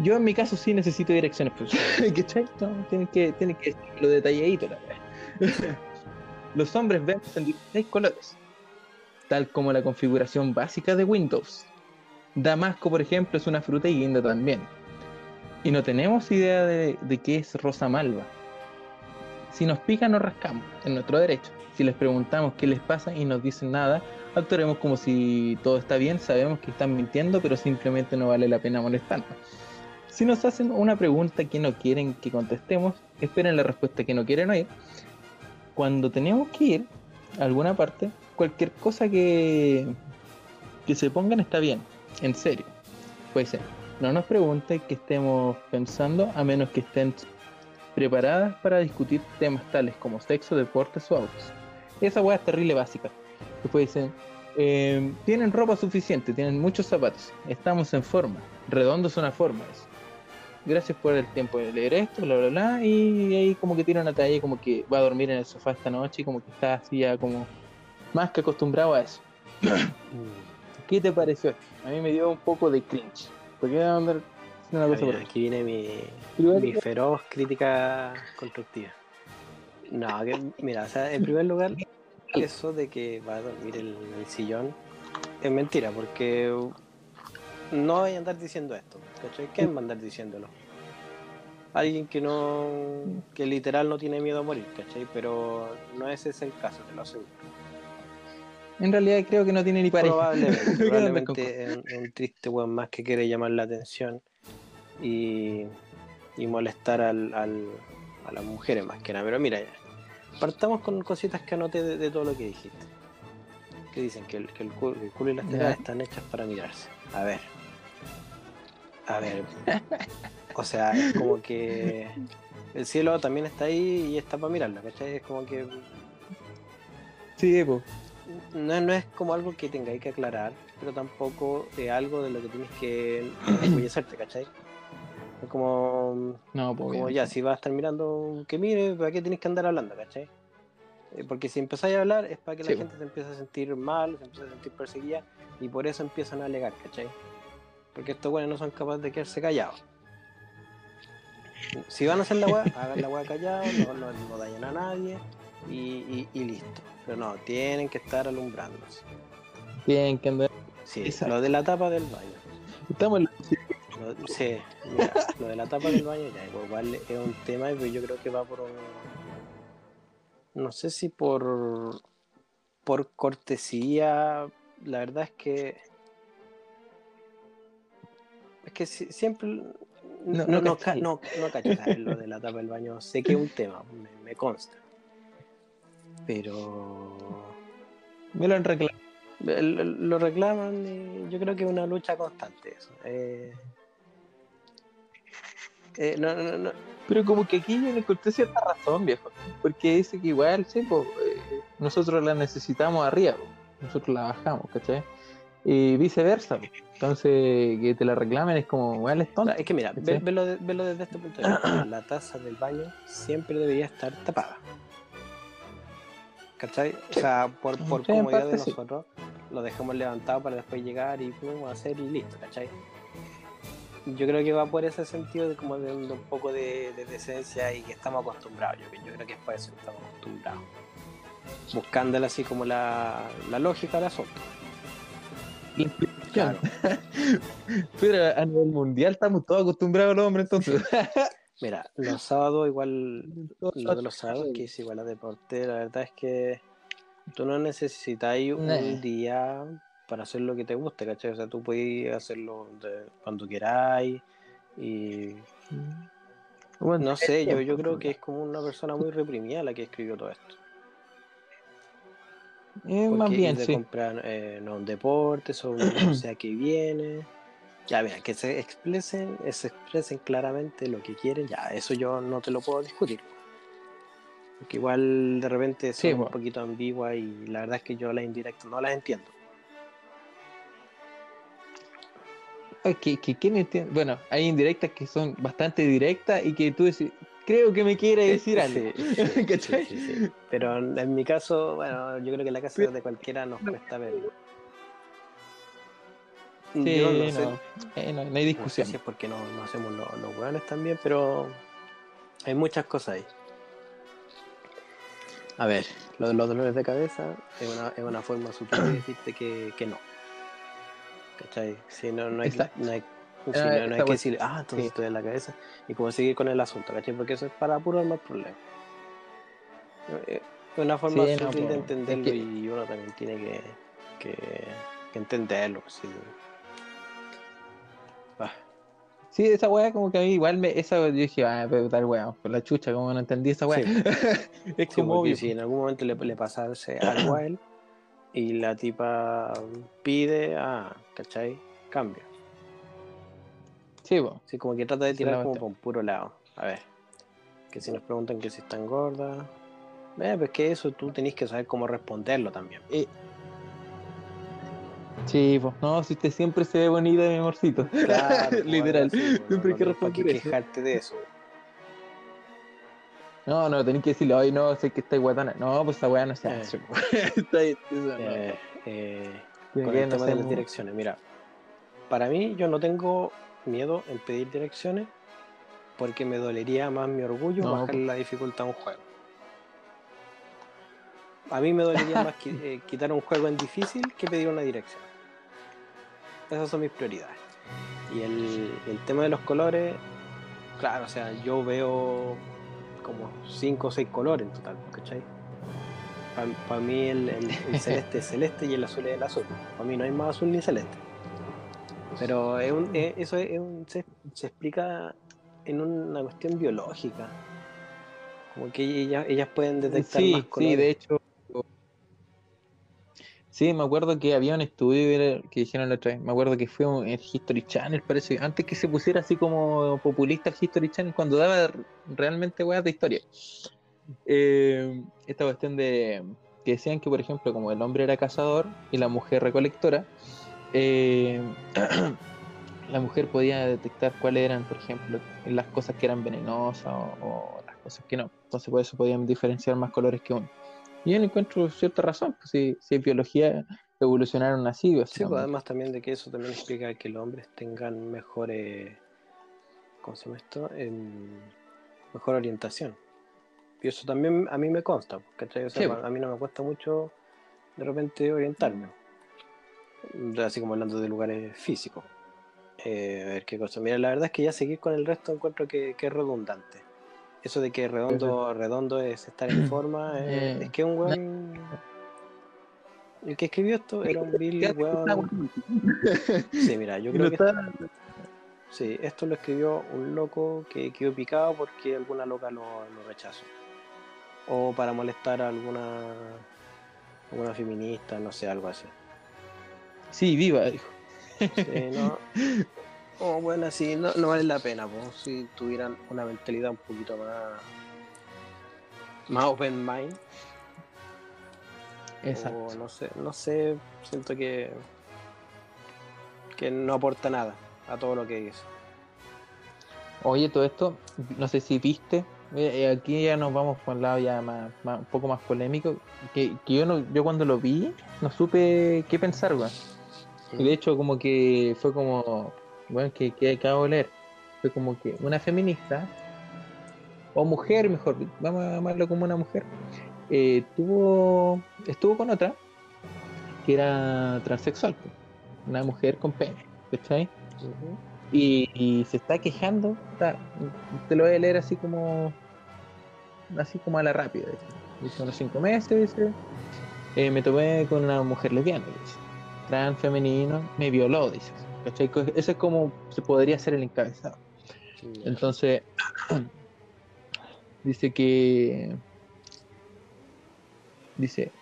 Yo en mi caso sí necesito direcciones, pues. ¿Cachai? No, tienen que, tienen que lo detalladito la wea. Los hombres vemos en 16 colores, tal como la configuración básica de Windows. Damasco, por ejemplo, es una fruta y guinda también. Y no tenemos idea de, de qué es rosa malva. Si nos pica, nos rascamos, en nuestro derecho. Si les preguntamos qué les pasa y nos dicen nada, actuaremos como si todo está bien, sabemos que están mintiendo, pero simplemente no vale la pena molestarnos. Si nos hacen una pregunta que no quieren que contestemos, esperen la respuesta que no quieren oír. Cuando tenemos que ir a alguna parte, cualquier cosa que, que se pongan está bien, en serio. Puede ser. No nos pregunten que estemos pensando, a menos que estén preparadas para discutir temas tales como sexo, deportes o autos. Esa hueá es terrible básica. Después dicen, eh, tienen ropa suficiente, tienen muchos zapatos, estamos en forma, redondo es una forma. eso. Gracias por el tiempo de leer esto, bla, bla, bla. Y ahí como que tira una talla como que va a dormir en el sofá esta noche y como que está así ya como más que acostumbrado a eso. ¿Qué te pareció? A mí me dio un poco de cringe. ¿Por andar haciendo una cosa por Mira, aquí viene mi, mi feroz crítica constructiva. No, que, mira, o sea, en primer lugar, eso de que va a dormir en el sillón es mentira, porque no voy a andar diciendo esto, ¿cachai? ¿Quién va a andar diciéndolo? Alguien que no, que literal no tiene miedo a morir, ¿cachai? Pero no ese es el caso, te lo aseguro. En realidad creo que no tiene ni pareja. Probablemente, probablemente un, un triste weón más que quiere llamar la atención y, y molestar al, al- a las mujeres más que nada. Pero mira, ya, partamos con cositas que anoté de, de todo lo que dijiste. Que dicen que el, que el culo, el culo y las tetas están hechas para mirarse. A ver. A ver. O sea, es como que el cielo también está ahí y está para mirarla, ¿cachai? Es como que Sí, pues. no, no es como algo que tengáis que aclarar, pero tampoco es algo de lo que tienes que orgullecerte, ¿cachai? Es como, No, pues. como ya, si vas a estar mirando que mire, ¿para qué tienes que andar hablando, ¿cachai? Eh, Porque si empezáis a hablar es para que la gente se empiece a sentir mal, se empiece a sentir perseguida y por eso empiezan a alegar, ¿cachai? Porque estos güeyes no son capaces de quedarse callados. Si van a hacer la weá, hagan la weá callados, no, no, no dañen a nadie y, y- y listo. Pero no, tienen que estar alumbrándose. Tienen que andar. Sí, Exacto. lo de la tapa del baño. Estamos en Lo, sí, mira, lo de la tapa del baño ya igual es un tema, pero yo creo que va por un. No sé si por. por cortesía. La verdad es que. Que si- siempre. No, No, no ca- no, no lo de la tapa del baño. Sé que es un tema, me, me consta. Pero. Me lo han reclamado. Lo, lo reclaman y yo creo que es una lucha constante eso. Eh, eh, no, no, no. Pero como que aquí yo le encontré cierta razón, viejo. Porque dice que igual, sí, po, eh, nosotros la necesitamos arriba, po. nosotros la bajamos, ¿cachai? Y viceversa. Entonces, que te la reclamen es como, igual es tonto. es que mira, ve- velo, de- velo desde este punto de vista. La taza del baño siempre debería estar tapada. ¿Cachai? O sea, por, por Sí, comodidad de sí. nosotros, lo dejamos levantado para después llegar y pum, hacer y listo, ¿cachai? Yo creo que va por ese sentido de como de un, de un poco de, de decencia y que estamos acostumbrados. Yo, yo creo que es por eso que estamos acostumbrados. Buscándole así como la, la lógica del asunto. La. Claro. Pero a nivel mundial estamos todos acostumbrados los hombres, entonces. Mira, los sábados igual lo de los sábados, que es igual a deporte, la verdad es que tú no necesitas un día para hacer lo que te guste, ¿cachai? O sea, tú puedes hacerlo de- cuando queráis y Bueno, no sé, yo, yo creo que es como una persona muy reprimida la que escribió todo esto. Eh, más bien, sí. comprar eh, no un deporte, sobre no sé a qué viene. Ya, mira, que se expresen, eh, se expresen claramente lo que quieren, ya, eso yo no te lo puedo discutir. Porque igual de repente son Sí, un poquito ambiguas y la verdad es que yo las indirectas no las entiendo. Que, que, ¿quién entiende? Bueno, hay indirectas que son bastante directas y que tú decís, creo que me quiere decir algo. Sí. Pero en mi caso, bueno, yo creo que la casa de cualquiera nos cuesta verlo. Sí, Yo no, no sé, eh, no, no hay No sé discusión. si es porque no, no hacemos lo- los hueones también, pero hay muchas cosas ahí. A ver, lo de los dolores de cabeza es una, es una forma sutil de decirte que, que no. ¿Cachai? Si no, no hay, no hay, Ah, no, no hay está que bueno. decir, ah, entonces Sí. estoy en la cabeza y como seguir con el asunto, ¿cachai? Porque eso es para puro más problemas. Es una forma Sí, no, sutil de po, es entenderlo que- y uno también tiene que, que, que entenderlo. sí. Ah. Sí, esa weá como que a mí igual me, esa yo dije, ah, pero tal weá, por la chucha, como no entendí esa weá. Es como obvio. si en algún momento le, le pasase algo a él y la tipa pide, ah, ¿cachai? Cambia. Sí. Así como que trata de tirar como por un puro lado. A ver, que si nos preguntan que si están gordas, eh, pues que eso tú tenés que saber cómo responderlo también. Eh, sí, pues no, si usted siempre se ve bonita, mi amorcito. Claro, pues, Literal. pues, siempre hay que responder eso. quejarte de eso. No, no, tenés que decirle, ay, no, sé que está guatana. No, pues esa weá no se Eh. hace. Está ahí, eso no. Eh, eh, con que el tema de las direcciones. Mira, para mí yo no tengo miedo en pedir direcciones porque me dolería más mi orgullo No, pues. la dificultad a un juego. A mí me dolería más eh, quitar un juego en difícil que pedir una dirección. Esas son mis prioridades. Y el, el tema de los colores, claro, o sea, yo veo como 5 o 6 colores en total, ¿cachai? Para mí el, el- el celeste es celeste y el azul es el azul. Para mí no hay más azul ni celeste. Pero es un- es- eso es un- se, se explica en una cuestión biológica. Como que ellas, ellas pueden detectar Sí, más colores. sí, de hecho. Sí, me acuerdo que había un estudio que dijeron la otra vez. Me acuerdo que fue un- el History Channel, parece. Antes que se pusiera así como populista el History Channel, cuando daba realmente weas de historia. Eh, esta cuestión de que decían que, por ejemplo, como el hombre era cazador y la mujer recolectora, eh, la mujer podía detectar cuáles eran, por ejemplo, las cosas que eran venenosas o, o las cosas que no. Entonces, por eso podían diferenciar más colores que uno. Y yo le encuentro cierta razón, pues, si, si en biología evolucionaron así. Sí, pues, además también de que eso también explica que los hombres tengan mejores, ¿cómo se llama esto? Mejor orientación. Y eso también a mí me consta, sea, Sí, a mí no me cuesta mucho de repente orientarme. Así como hablando de lugares físicos. Eh, a ver qué cosa. Mira, la verdad es que ya seguir con el resto encuentro que, que es redundante. Eso de que redondo, redondo es estar en forma, eh, Eh, es que un weón. El que escribió esto era un está weón. Sí, mira, yo creo que sí, esto lo escribió un loco que quedó picado porque alguna loca lo, lo rechazó. O para molestar a alguna una feminista, no sé, algo así. Sí, viva, dijo. Sí, no. Oh, bueno, sí, no, no vale la pena, pues, si tuvieran una mentalidad un poquito más. más open mind. Exacto. O no sé, no sé, siento que. que no aporta nada a todo lo que dice. Oye, todo esto, no sé si viste, eh, aquí ya nos vamos por el lado ya más, más- un poco más polémico, que, que yo no, yo cuando lo vi no supe qué pensar, weón. Y de hecho como que fue como, bueno, que, que acabo de leer, fue como que una feminista, o mujer mejor, vamos a llamarlo como una mujer, eh, tuvo, estuvo con otra que era transexual, una mujer con pene, ¿cachai? Ujú. y, y se está quejando, está- te lo voy a leer así como así como a la rápida, dice, dice unos cinco meses, dice, eh, me tomé con una mujer lesbiana, dice, trans femenino, me violó, dice, ¿cachai? Ese es como se podría ser el encabezado. Entonces, dice que dice,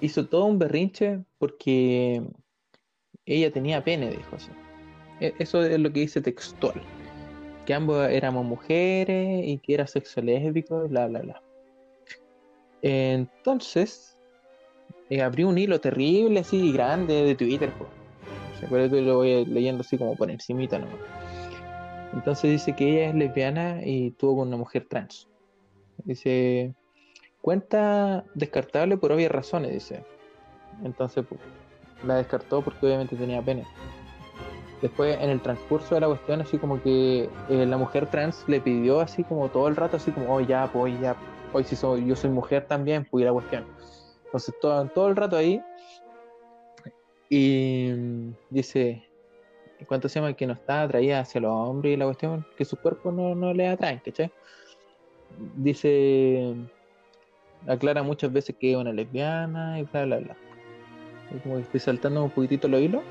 hizo todo un berrinche porque ella tenía pene, dijo así. E- Eso es lo que dice textual. Que ambos éramos mujeres y que era sexo lésbico, bla, bla, bla. Entonces, eh, abrió un hilo terrible, así grande de Twitter. po. Se acuerda que lo voy leyendo así como por encimita nomás. Entonces dice que ella es lesbiana y tuvo con una mujer trans. Dice, cuenta descartable por obvias razones, dice. Entonces pues, la descartó porque obviamente tenía pene. Después, en el transcurso de la cuestión, así como que eh, la mujer trans le pidió así como todo el rato, así como, oh ya, pues ya, hoy si soy, yo soy mujer también, pues y la cuestión. Entonces, todo, todo el rato ahí, y dice, ¿cuánto se llama? Que no está atraída hacia los hombres y la cuestión, que su cuerpo no, no le atrae, ¿cachai? Dice, aclara muchas veces que es una lesbiana y bla, bla, bla. Y como que estoy saltando un poquitito los hilos.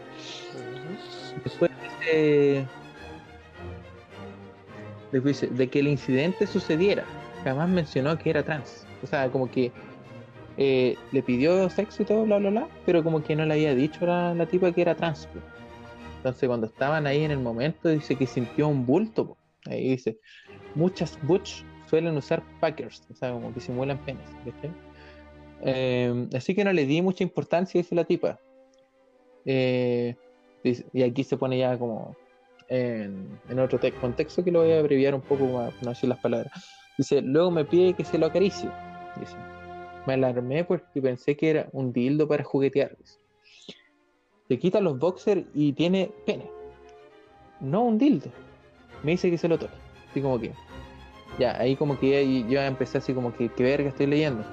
Después dice, después dice, de que el incidente sucediera, jamás mencionó que era trans. O sea, como que eh, le pidió sexo y todo, bla, bla, bla, pero como que no le había dicho a la, la tipa que era trans. po. Entonces, cuando estaban ahí en el momento, dice que sintió un bulto. po. Ahí dice, muchas butch suelen usar packers, o sea, como que simulan penes. Eh, así que no le di mucha importancia, dice la tipa. Eh, y aquí se pone ya como en, otro te- contexto que lo voy a abreviar un poco no decir las palabras. Dice, luego me pide que se lo acaricie. Dice, me alarmé porque pensé que era un dildo para juguetear. dice. Se quita los boxers y tiene pene. No un dildo. Me dice que se lo toque. Así como que. Ya, ahí como que yo empecé así como que, ¿qué verga estoy leyendo?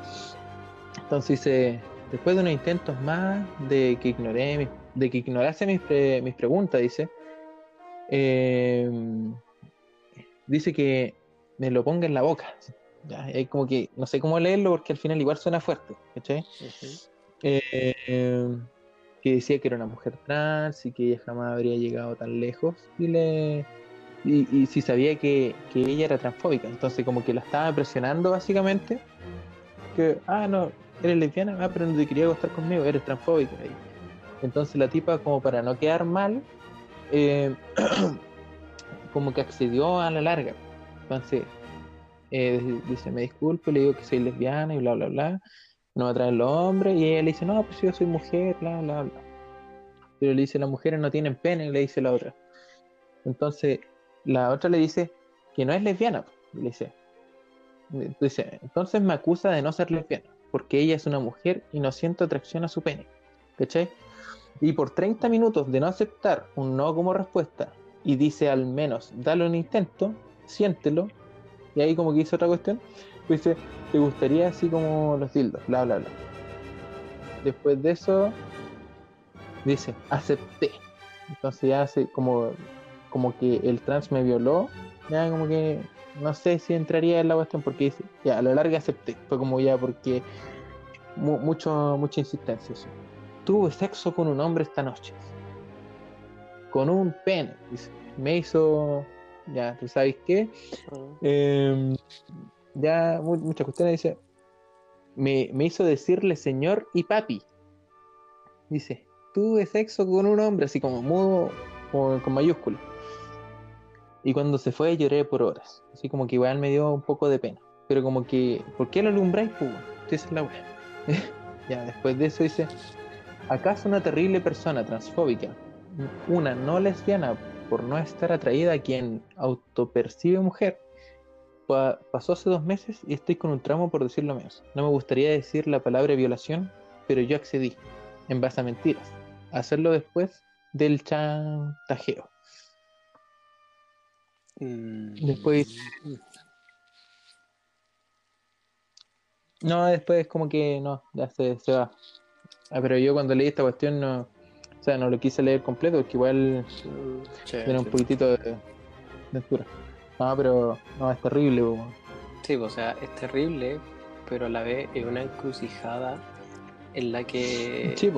Entonces dice, después de unos intentos más de que ignoré de que ignorase mis, pre- mis preguntas, dice, eh, dice que me lo ponga en la boca. Ya, ahí como que no sé cómo leerlo porque al final igual suena fuerte, ¿cachai? Eh, eh, que decía que era una mujer trans y que ella jamás habría llegado tan lejos y le y, y si sabía que, que ella era transfóbica, entonces como que la estaba presionando básicamente que, ah, no, eres lesbiana, ah, pero no te quería acostar conmigo, eres transfóbica. Entonces la tipa, como para no quedar mal, eh, como que accedió a la larga. Entonces, eh, dice, me disculpo, le digo que soy lesbiana y bla, bla, bla, no me atraen los hombres, y ella le dice, no, pues yo soy mujer, bla, bla, bla. Pero le dice, las mujeres no tienen pene, le dice la otra. Entonces, la otra le dice que no es lesbiana, le dice, entonces me acusa de no ser lesbiana, porque ella es una mujer y no siento atracción a su pene. ¿Cachai? Y por 30 minutos de no aceptar un no como respuesta y dice al menos, dale un intento, siéntelo, y ahí como que hizo otra cuestión, dice, ¿te gustaría así como los dildos? Bla, bla, bla. Después de eso, dice, acepté. Entonces ya hace como, como que el trans me violó, ya como que no sé si entraría en la cuestión porque dice, ya a la larga acepté. Fue como ya porque mu- mucho, mucha insistencia. eso. Tuve sexo con un hombre esta noche. Con un pene. Dice. Me hizo. Ya, ¿tú sabes qué? Eh, ya mu- muchas cuestiones dice. me, me hizo decirle señor y papi. Dice, tuve sexo con un hombre, así como mudo, como, con mayúsculas. Y cuando se fue lloré por horas. Así como que igual me dio un poco de pena. Pero como que, ¿por qué lo alumbráis? Pues, esa es la wea. ya, después de eso dice, ¿acaso una terrible persona transfóbica, una no lesbiana por no estar atraída a quien autopercibe mujer, pa- pasó hace dos meses y estoy con un tramo por decirlo menos. No me gustaría decir la palabra violación, pero yo accedí, en base a mentiras, a hacerlo después del chantajeo. Mm, Después- No, después como que no, ya se, se va. Ah, pero yo cuando leí esta cuestión no, sea, no lo quise leer completo porque igual sí, tiene un poquitito de, de altura. No, pero no, es terrible. Sí, o sea, es terrible, pero a la vez es una encrucijada en la que. Sí.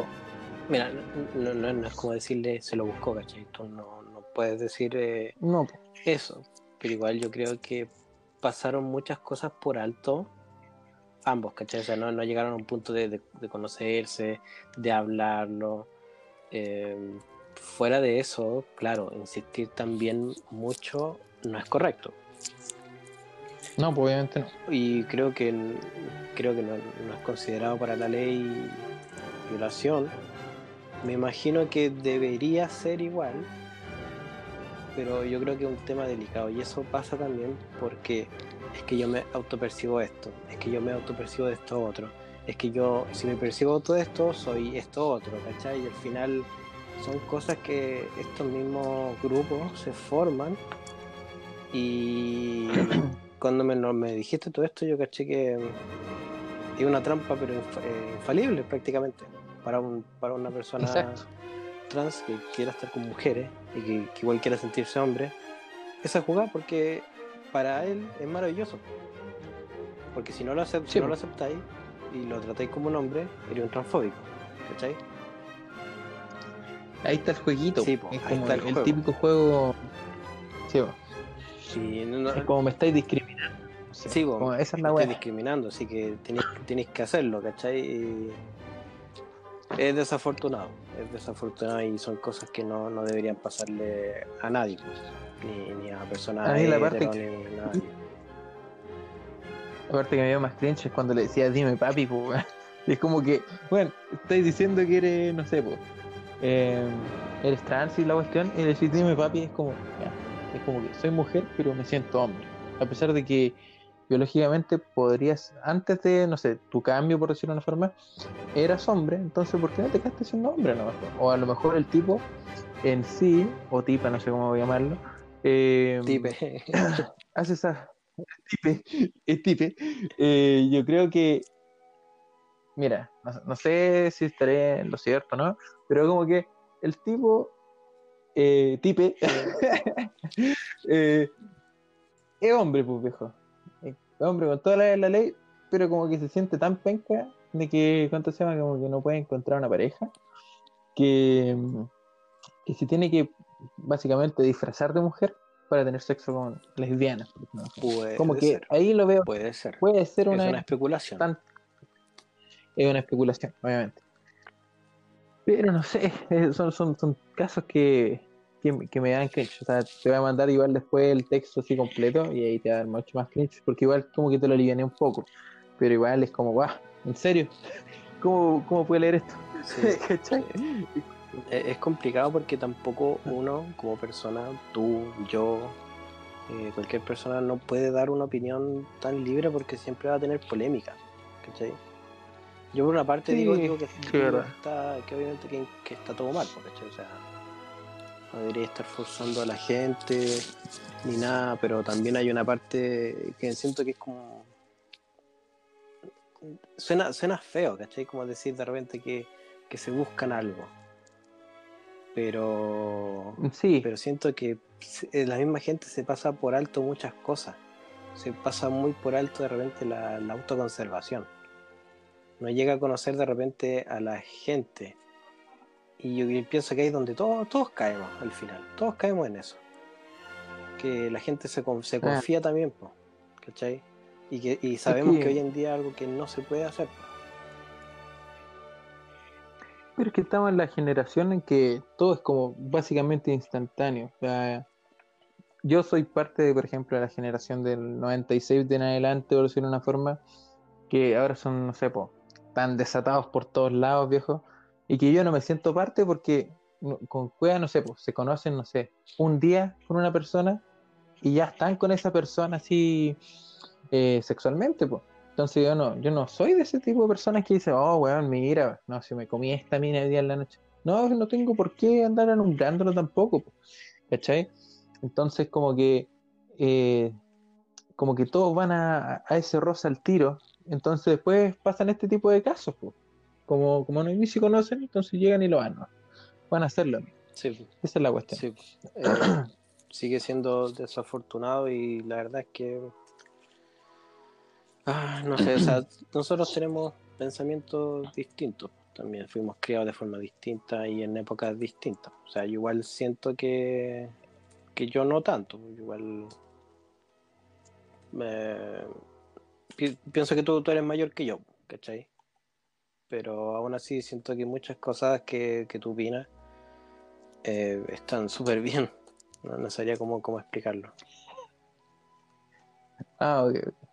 Mira, no, no- no es como decirle se lo buscó, ¿cachai? Tú no, no puedes decir eh, no, eso, pero igual yo creo que pasaron muchas cosas por alto, ambos, ¿cachai? O sea, no, no llegaron a un punto de, de- de conocerse, de hablarlo. Eh, fuera de eso, claro, insistir también mucho no es correcto. no, pues obviamente no. Y creo que creo que no, no es considerado para la ley violación. Me imagino que debería ser igual, pero yo creo que es un tema delicado. Y eso pasa también porque es que yo me autopercibo esto, es que yo me autopercibo de esto otro, es que yo, si me percibo todo esto, soy esto otro, ¿cachai? Y al final son cosas que estos mismos grupos se forman y cuando me, dijiste todo esto, yo caché que es una trampa, pero inf- eh, infalible prácticamente, para, un, para una persona Exacto. trans que quiera estar con mujeres y que, que igual quiera sentirse hombre. Esa jugada porque para él es maravilloso. Porque si no lo, acep- si Sí, no lo aceptáis y lo tratáis como un hombre, eres un transfóbico. ¿Cachai? Ahí está el jueguito. Sí, po, es ahí como está el el, juego. típico juego. Sí, no- no- es como me estáis discriminando. Sí, po, como esa es me la estoy discriminando, así que tenéis, tenéis que hacerlo, ¿cachai? Y es desafortunado, es desafortunado y son cosas que no, no deberían pasarle a nadie, pues, ni, ni a personas A mí la parte que- ni a nadie. Aparte que me dio más cringe es cuando le decía dime papi, pues es como que, bueno, estáis diciendo que eres, no sé, pues, eh, eres trans y la cuestión, y le decís dime papi, es como, ya, es como que soy mujer, pero me siento hombre. A pesar de que biológicamente podrías, antes de, no sé, tu cambio, por decirlo de una forma, eras hombre, entonces ¿por qué no te quedaste siendo hombre a lo mejor? O a lo mejor el tipo en sí, o tipa, no sé cómo llamarlo, eh, Tipe. hace esa tipe, es tipe. Eh, yo creo que, mira, no, no sé si estaré en lo cierto, ¿no? Pero como que el tipo, eh, tipe, eh, es hombre, pues viejo. Es hombre con toda la, la ley, pero como que se siente tan penca de que, ¿cuánto se llama? Como que no puede encontrar una pareja, que, que se tiene que básicamente disfrazar de mujer para tener sexo con lesbianas. Puede Como que ser, ahí lo veo, puede ser. puede ser es una, una especulación. tan- es una especulación, obviamente. Pero no sé, eh, son, son, son casos que, que, que me dan cringe. O sea, te voy a mandar igual después el texto así completo y ahí te va a dar mucho más cringe, porque igual como que te lo aliviané un poco. Pero igual es como, guau, ¿en serio? ¿Cómo, cómo puede leer esto? Sí, ¿Cachai? Es complicado porque tampoco uno, como persona, tú, yo, eh, cualquier persona no puede dar una opinión tan libre porque siempre va a tener polémica. ¿cachai? Yo por una parte Sí, digo, digo que, que está, que obviamente que, que está todo mal, pues, ¿cachai? O sea, no debería estar forzando a la gente ni nada, pero también hay una parte que siento que es como suena, suena feo, ¿cachai? Como decir de repente que, que se buscan algo. Pero, Sí, pero siento que eh, la misma gente se pasa por alto muchas cosas. Se pasa muy por alto de repente la, la autoconservación. No llega a conocer de repente a la gente. Y yo pienso que ahí es donde todos, todos caemos al final. Todos caemos en eso. Que la gente se, se Ah. confía también, po, ¿cachai? Y, que, y sabemos que- que hoy en día es algo que no se puede hacer. Pero es que estamos en la generación en que todo es como básicamente instantáneo. O sea, yo soy parte, de, por ejemplo, de la generación del 96 de en adelante, por decirlo de una forma, que ahora son, no sé, po, tan desatados por todos lados, viejo, y que yo no me siento parte porque con cueva, no sé, pues se conocen, no sé, un día con una persona y ya están con esa persona así eh, sexualmente, pues. Entonces yo no, yo no soy de ese tipo de personas que dicen, oh, weón, mira, no, si me comí esta mina el día en la noche. No, no tengo por qué andar anunciándolo tampoco, po, ¿cachai? Entonces como que, eh, como que todos van a, a ese rosa al tiro, entonces después pasan este tipo de casos, po. Como, como no ni se conocen, entonces llegan y lo van, van a hacerlo. Sí, Esa es la cuestión. sí. Eh, sigue siendo desafortunado y la verdad es que. Ah, no sé, o sea, nosotros tenemos pensamientos distintos. También fuimos criados de forma distinta y en épocas distintas. O sea, yo igual siento que, que yo no tanto. Igual. pienso que tú, tú eres mayor que yo, ¿cachai? Pero aún así siento que muchas cosas que, que tú opinas eh, están súper bien. No, no sabría cómo, cómo explicarlo. Ah, ok.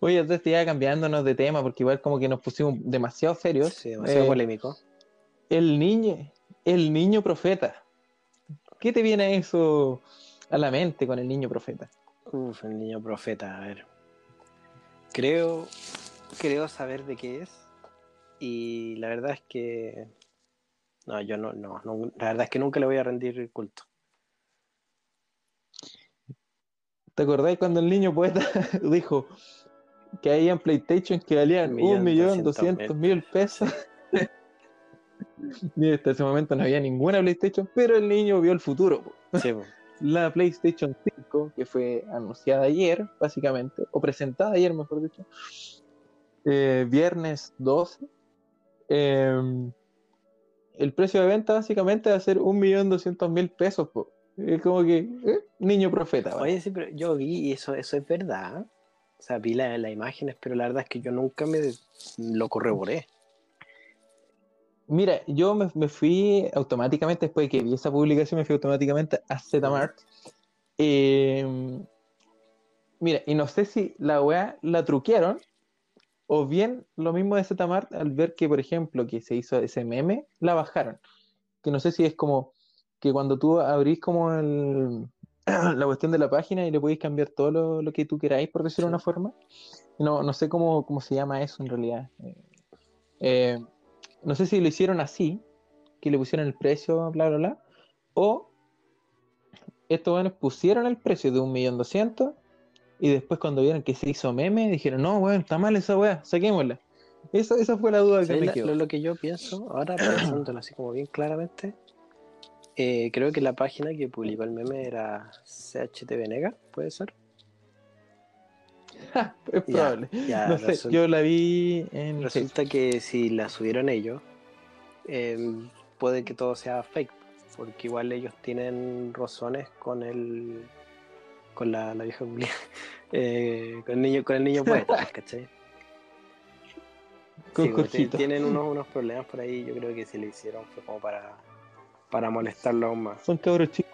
Oye, entonces ya cambiándonos de tema, porque igual como que nos pusimos demasiado serios. Sí, demasiado Eh, polémico. el niño, el niño profeta. ¿Qué te viene eso a la mente con el niño profeta? Uf, el niño profeta, a ver. Creo, creo saber de qué es. Y la verdad es que. No, yo no, no, no, la verdad es que nunca le voy a rendir culto. ¿Te acordáis cuando el niño poeta dijo que había en PlayStation que valían un millón doscientos mil pesos? Y hasta ese momento no había ninguna PlayStation, pero el niño vio el futuro. Sí. La PlayStation 5, que fue anunciada ayer, básicamente, o presentada ayer, mejor dicho, eh, viernes 12, eh, el precio de venta básicamente va a ser un millón doscientos mil pesos. po. Es como que, eh, niño profeta. ¿vale? Oye, sí, pero yo vi y eso, eso es verdad. O sea, vi la- las imágenes, pero la verdad es que yo nunca me lo corroboré. Mira, yo me, me fui automáticamente, después de que vi esa publicación, me fui automáticamente a Zmart. Eh, mira, y no sé si la weá la truquearon, o bien lo mismo de Zmart al ver que, por ejemplo, que se hizo ese meme, la bajaron. Que no sé si es como que cuando tú abrís como el, la cuestión de la página y le podéis cambiar todo lo, lo que tú queráis, por decirlo de Sí. una forma. No, no sé cómo, cómo se llama eso en realidad. Eh, eh, no sé si lo hicieron así, que le pusieron el precio, bla, bla, bla, o estos buenos pusieron el precio de un millón doscientos y después cuando vieron que se hizo meme, dijeron, no, weón, está mal esa weá, saquémosla. Esa, esa fue la duda que ¿Sabes me la- quedó. lo, lo que yo pienso, ahora pensándolo así como bien claramente, eh, creo que la página que publicó el meme era CHT Venega, ¿puede ser? es probable. ya, no sé, yo la vi en. Resulta que si la subieron ellos, eh, puede que todo sea fake, porque igual ellos tienen rozones con el con la, la vieja eh, con el niño, con el niño poeta, ¿cachai? Con Sí, tienen unos, unos problemas por ahí, yo creo que si le hicieron fue como para, para molestarlo aún más. Son cabros chicos.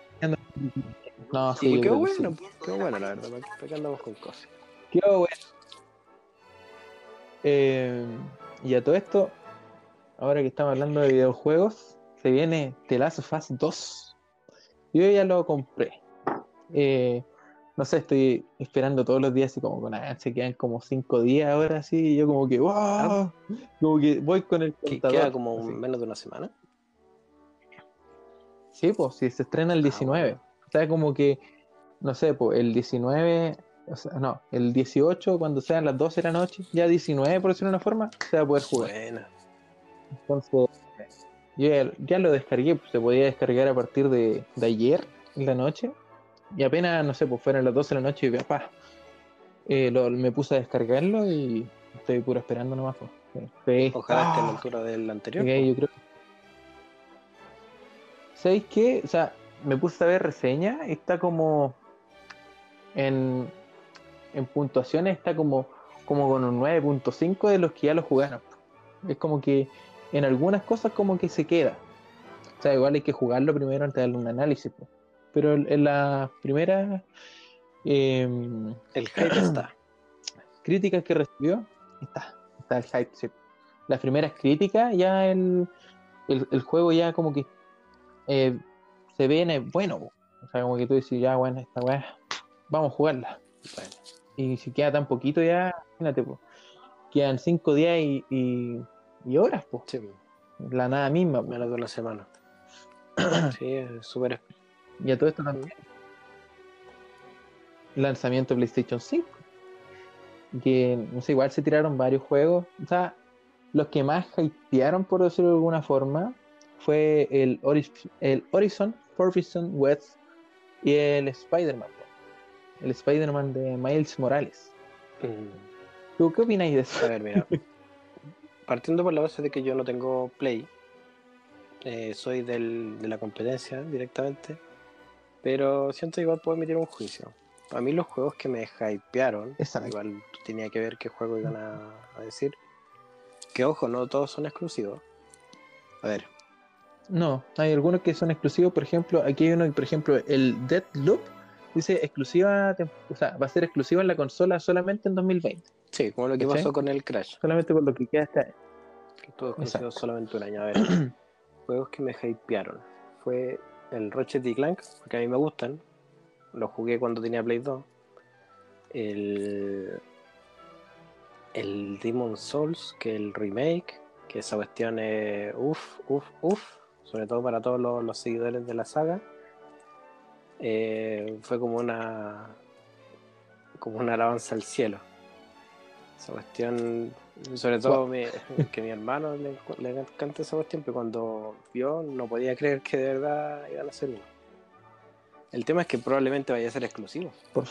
No, sí, qué sí. bueno, qué bueno la verdad, ¿para qué andamos con cosas? Qué bueno. Eh, y a todo esto, ahora que estamos hablando de videojuegos, se viene The Last of Us 2. Yo ya lo compré. Eh, no sé, estoy esperando todos los días así como con ansia, quedan como cinco días ahora así, y yo como que wow, como que voy con el Que contador. queda como así. menos de una semana. Sí, pues, si se estrena el Ah, 19. bueno. O sea, como que, no sé, pues el 19, o sea, no, el 18, cuando sean las 12 de la noche, ya 19, por decirlo de una forma, se va a poder jugar. Buena. Entonces, yo ya, ya lo descargué, pues, se podía descargar a partir de, de ayer en la noche. Y apenas, no sé, pues fueron las 12 de la noche y papá, eh, lo- me puse a descargarlo y estoy puro esperando nomás. Pues. Sí. Ojalá esté a la Ah. altura del anterior. Ok, po. yo creo. ¿Sabéis qué? O sea, me puse a ver reseña, está como en, en puntuaciones, está como como con un 9.5 de los que ya lo jugaron. Es como que en algunas cosas como que se queda. O sea, igual hay que jugarlo primero antes de darle un análisis. Pero en las primeras em, El hype está. críticas que recibió, está, está el hype. sí. Las primeras críticas, ya el, el, el juego ya como que eh, se ve en- bueno. O sea, como que tú dices, ya, bueno, esta weá, vamos a jugarla. Bueno, Y si queda tan poquito ya, imagínate, po. quedan cinco días y, y, y horas, pues. sí, La nada misma, po. menos de una semana. Sí, es súper. Y a todo esto también. Lanzamiento de PlayStation 5. Que, no sé, igual se tiraron varios juegos. O sea, los que más hypearon, por decirlo de alguna forma, fue el, Horis- el Horizon Forbidden West y el Spider-Man. El Spider-Man de Miles Morales. Mm, ¿Tú qué opináis de eso? A ver, mira. Partiendo por la base de que yo no tengo Play, eh, soy del- de la competencia directamente, pero siento que igual puedo emitir un juicio. A mí los juegos que me hypearon, Exacto. igual tenía que ver qué juego iban a, a decir. Que ojo, no todos son exclusivos. A ver, No, hay algunos que son exclusivos. Por ejemplo, aquí hay uno, por ejemplo, el Deadloop dice exclusiva, o sea, va a ser exclusiva en la consola solamente en 2020. sí, como lo que pasó con el Crash, Solamente por lo que queda hasta que estuvo exclusivo solamente un año. A ver, juegos que me hypearon. Fue el Ratchet y Clank, porque a mí me gustan. Lo jugué cuando tenía Play 2. El, el Demon Souls, que el remake, que esa cuestión es uff, uff, uff, sobre todo para todos los, los seguidores de la saga. Eh, fue como una como una alabanza al cielo. Esa cuestión, sobre todo mi- que mi hermano le, le encanta esa cuestión, pero cuando vio no podía creer que de verdad iban a hacer uno. El tema es que probablemente vaya a ser exclusivo. por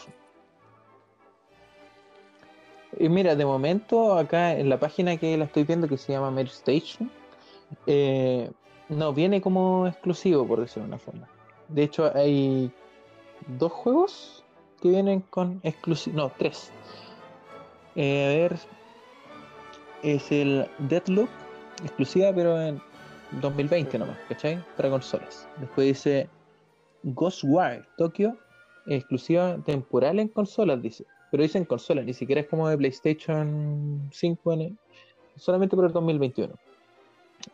Y mira, de momento acá en la página que la estoy viendo que se llama Mary Station, eh, no viene como exclusivo, por decirlo de una forma. De hecho, hay dos juegos que vienen con exclusivo, no, tres. Eh, a ver, es el Deadloop, exclusiva, pero en 2020 nomás, ¿cachai? Para consolas. Después dice Ghostwire Tokyo, exclusiva temporal en consolas, dice. Pero dice en consolas, ni siquiera es como de PlayStation 5, en el- solamente por el 2021.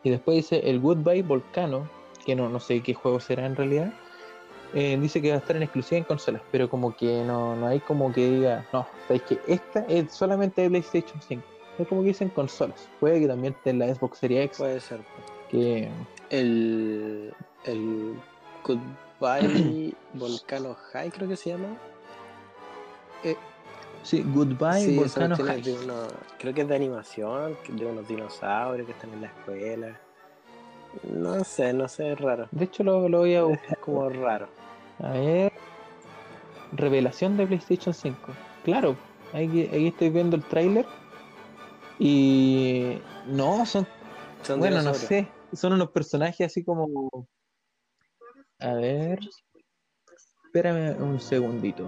Y después dice el Goodbye Volcano, que no, no sé qué juego será en realidad. eh, dice que va a estar en exclusiva en consolas, pero como que no, no hay como que diga, no, sabéis que esta es solamente de PlayStation 5. Es como que dicen consolas. Puede que también esté en la Xbox Series X, Puede ser. que El, el Goodbye Volcano High, creo que se llama. Sí, Goodbye Sí, Volcano High. de uno- creo que es de animación, de unos dinosaurios que están en la escuela. No sé, no sé, es raro. De hecho lo, lo voy a buscar. Como raro. A ver. Revelación de PlayStation 5. Claro, ahí, ahí estoy viendo el tráiler. Y no, son, Son bueno, no sé, son unos personajes así como... A ver. Espérame un segundito.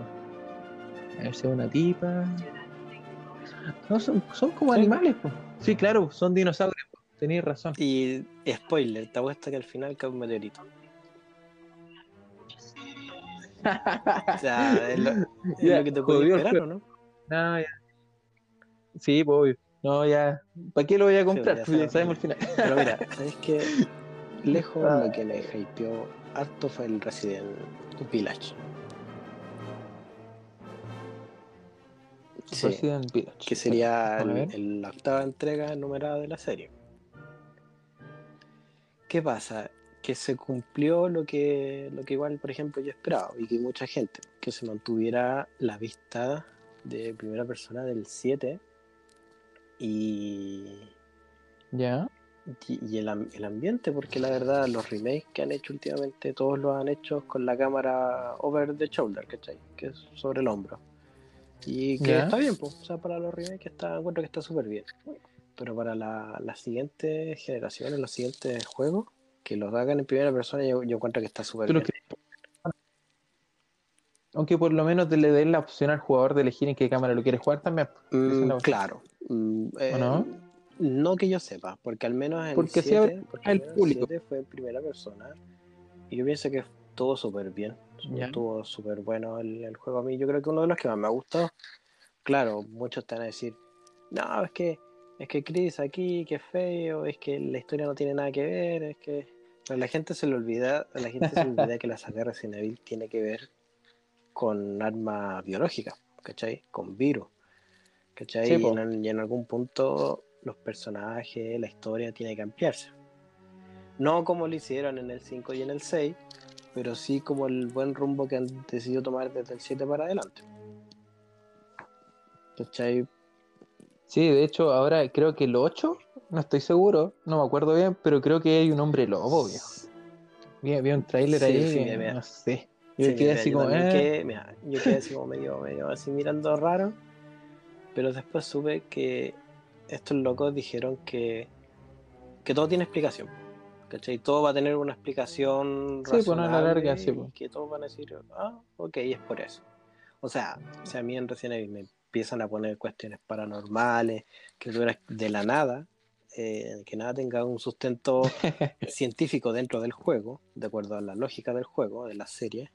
A ver si es una tipa. No, son, son como Sí. animales, pues. Sí, claro, son dinosaurios. po. Tenéis razón. Y spoiler, te apuesto que al final cae un meteorito. O sea, es lo, es Ya, lo que te esperar, ¿o juego. no? No, ya. Sí, pues obvio. No, ya. ¿Para qué lo voy a comprar? ya Pues ya sabemos. el final. Pero mira, ¿sabes qué? Lejos Ah. lo que me hypeó harto fue el Resident Village. Sí, Resident Village. que sería el- el- la octava entrega numerada de la serie. ¿Qué pasa? Que se cumplió lo que, lo que igual, por ejemplo, yo esperaba y que mucha gente, que se mantuviera la vista de primera persona del 7 y, Ya. y, y el, el ambiente, porque la verdad los remakes que han hecho últimamente todos los han hecho con la cámara over the shoulder, ¿cachai? Que es sobre el hombro. Y que Ya. está bien, pues, o sea, para los remakes está, encuentro que está súper bien. Pero para la- las siguientes generaciones, los siguientes juegos, que los hagan en primera persona, yo, yo encuentro que está súper ¿Tú lo bien. Aunque por lo menos le den la opción al jugador de elegir en qué cámara lo quiere jugar también. Mm, claro. Mm, eh, no? No que yo sepa, porque al menos en Porque el sí 7, porque el público. 7 fue en primera persona. Y yo pienso que estuvo súper bien. Ya. Estuvo súper bueno el, el juego a mí. Yo creo que uno de los que más me ha gustado. Claro, muchos te van a decir, no, es que es que Chris aquí, que feo, es que la historia no tiene nada que ver, es que. Pero la gente se le olvida, a la gente se le olvida que la saga Resident Evil tiene que ver con armas biológicas, ¿cachai? Con virus. ¿Cachai? Sí, y, en, y en algún punto los personajes, la historia tiene que ampliarse. No como lo hicieron en el 5 y en el 6, pero sí como el buen rumbo que han decidido tomar desde el 7 para adelante. ¿Cachai? Sí, de hecho, ahora creo que el 8, no estoy seguro, no me acuerdo bien, pero creo que hay un hombre lobo, viejo. Vi, vi un tráiler Sí, ahí, sí, que mira. no sé. Yo Sí, quedé mira, así yo como, eh, quedé- mira, yo quedé así como medio, medio así mirando raro, pero después supe que estos locos dijeron que, que todo tiene explicación. ¿Cachai? Todo va a tener una explicación Sí, pues, no, a la razonable larga, sí, pues. que todos van a decir, ah, ok, es por eso. O sea, si a mí en Resident Evil me empiezan a poner cuestiones paranormales, que duras de la nada, eh, que nada tenga un sustento científico dentro del juego, de acuerdo a la lógica del juego, de la serie,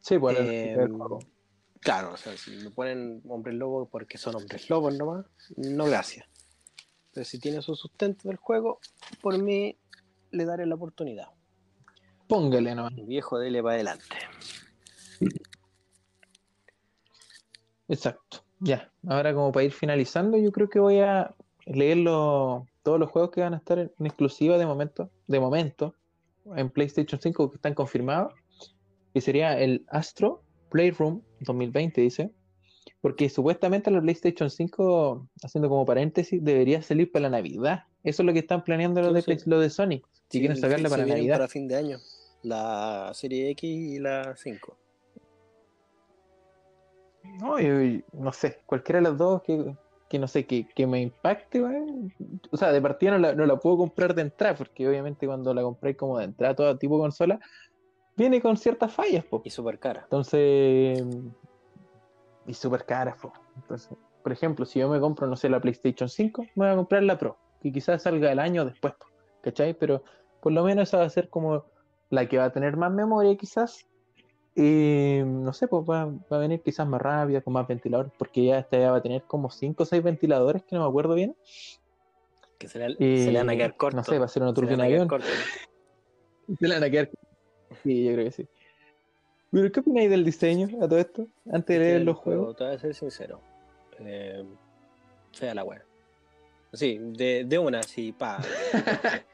sí, pues, eh, lógica del juego. Claro, o sea, si me ponen hombres lobos porque son hombres lobos nomás, no gracias. Pero si tiene su sustento del juego, por mí le daré la oportunidad. Póngale nomás. Viejo, dele para adelante. Exacto. Ya, ahora como para ir finalizando, yo creo que voy a leer los- todos los juegos que van a estar en, en exclusiva de momento, de momento, en PlayStation 5 que están confirmados, que sería el Astro Playroom 2020, dice, porque supuestamente la PlayStation 5, haciendo como paréntesis, debería salir para la Navidad. Eso es lo que están planeando los de, los de Sony, si quieren sacarla para Navidad. para fin de año. La serie X y la 5. No, yo- no sé, cualquiera de las dos que, que no sé, que, que me impacte. O sea, de partida no la, no la puedo comprar de entrada, porque obviamente cuando la compré como de entrada, todo tipo de consola, viene con ciertas fallas, po. Y super cara. Entonces, y súper caras. Entonces, por ejemplo, si yo me compro, no sé, la PlayStation 5, me voy a comprar la Pro, que quizás salga el año después, po, ¿cachai? Pero por lo menos esa va a ser como la que va a tener más memoria, quizás. Y no sé, pues va, va a venir quizás más rápida, con más ventiladores, porque ya esta ya va a tener como 5 o 6 ventiladores, que no me acuerdo bien. Que se le, Y, se le van a quedar cortos. No sé, va a ser una turbina de avión. Se le van a quedar. Sí, yo creo que sí. Pero, ¿qué opináis del diseño a todo esto? Antes de leer los juego, juegos. Te voy a ser sincero. Eh, fea la wea. Sí, de, de una, sí, pa.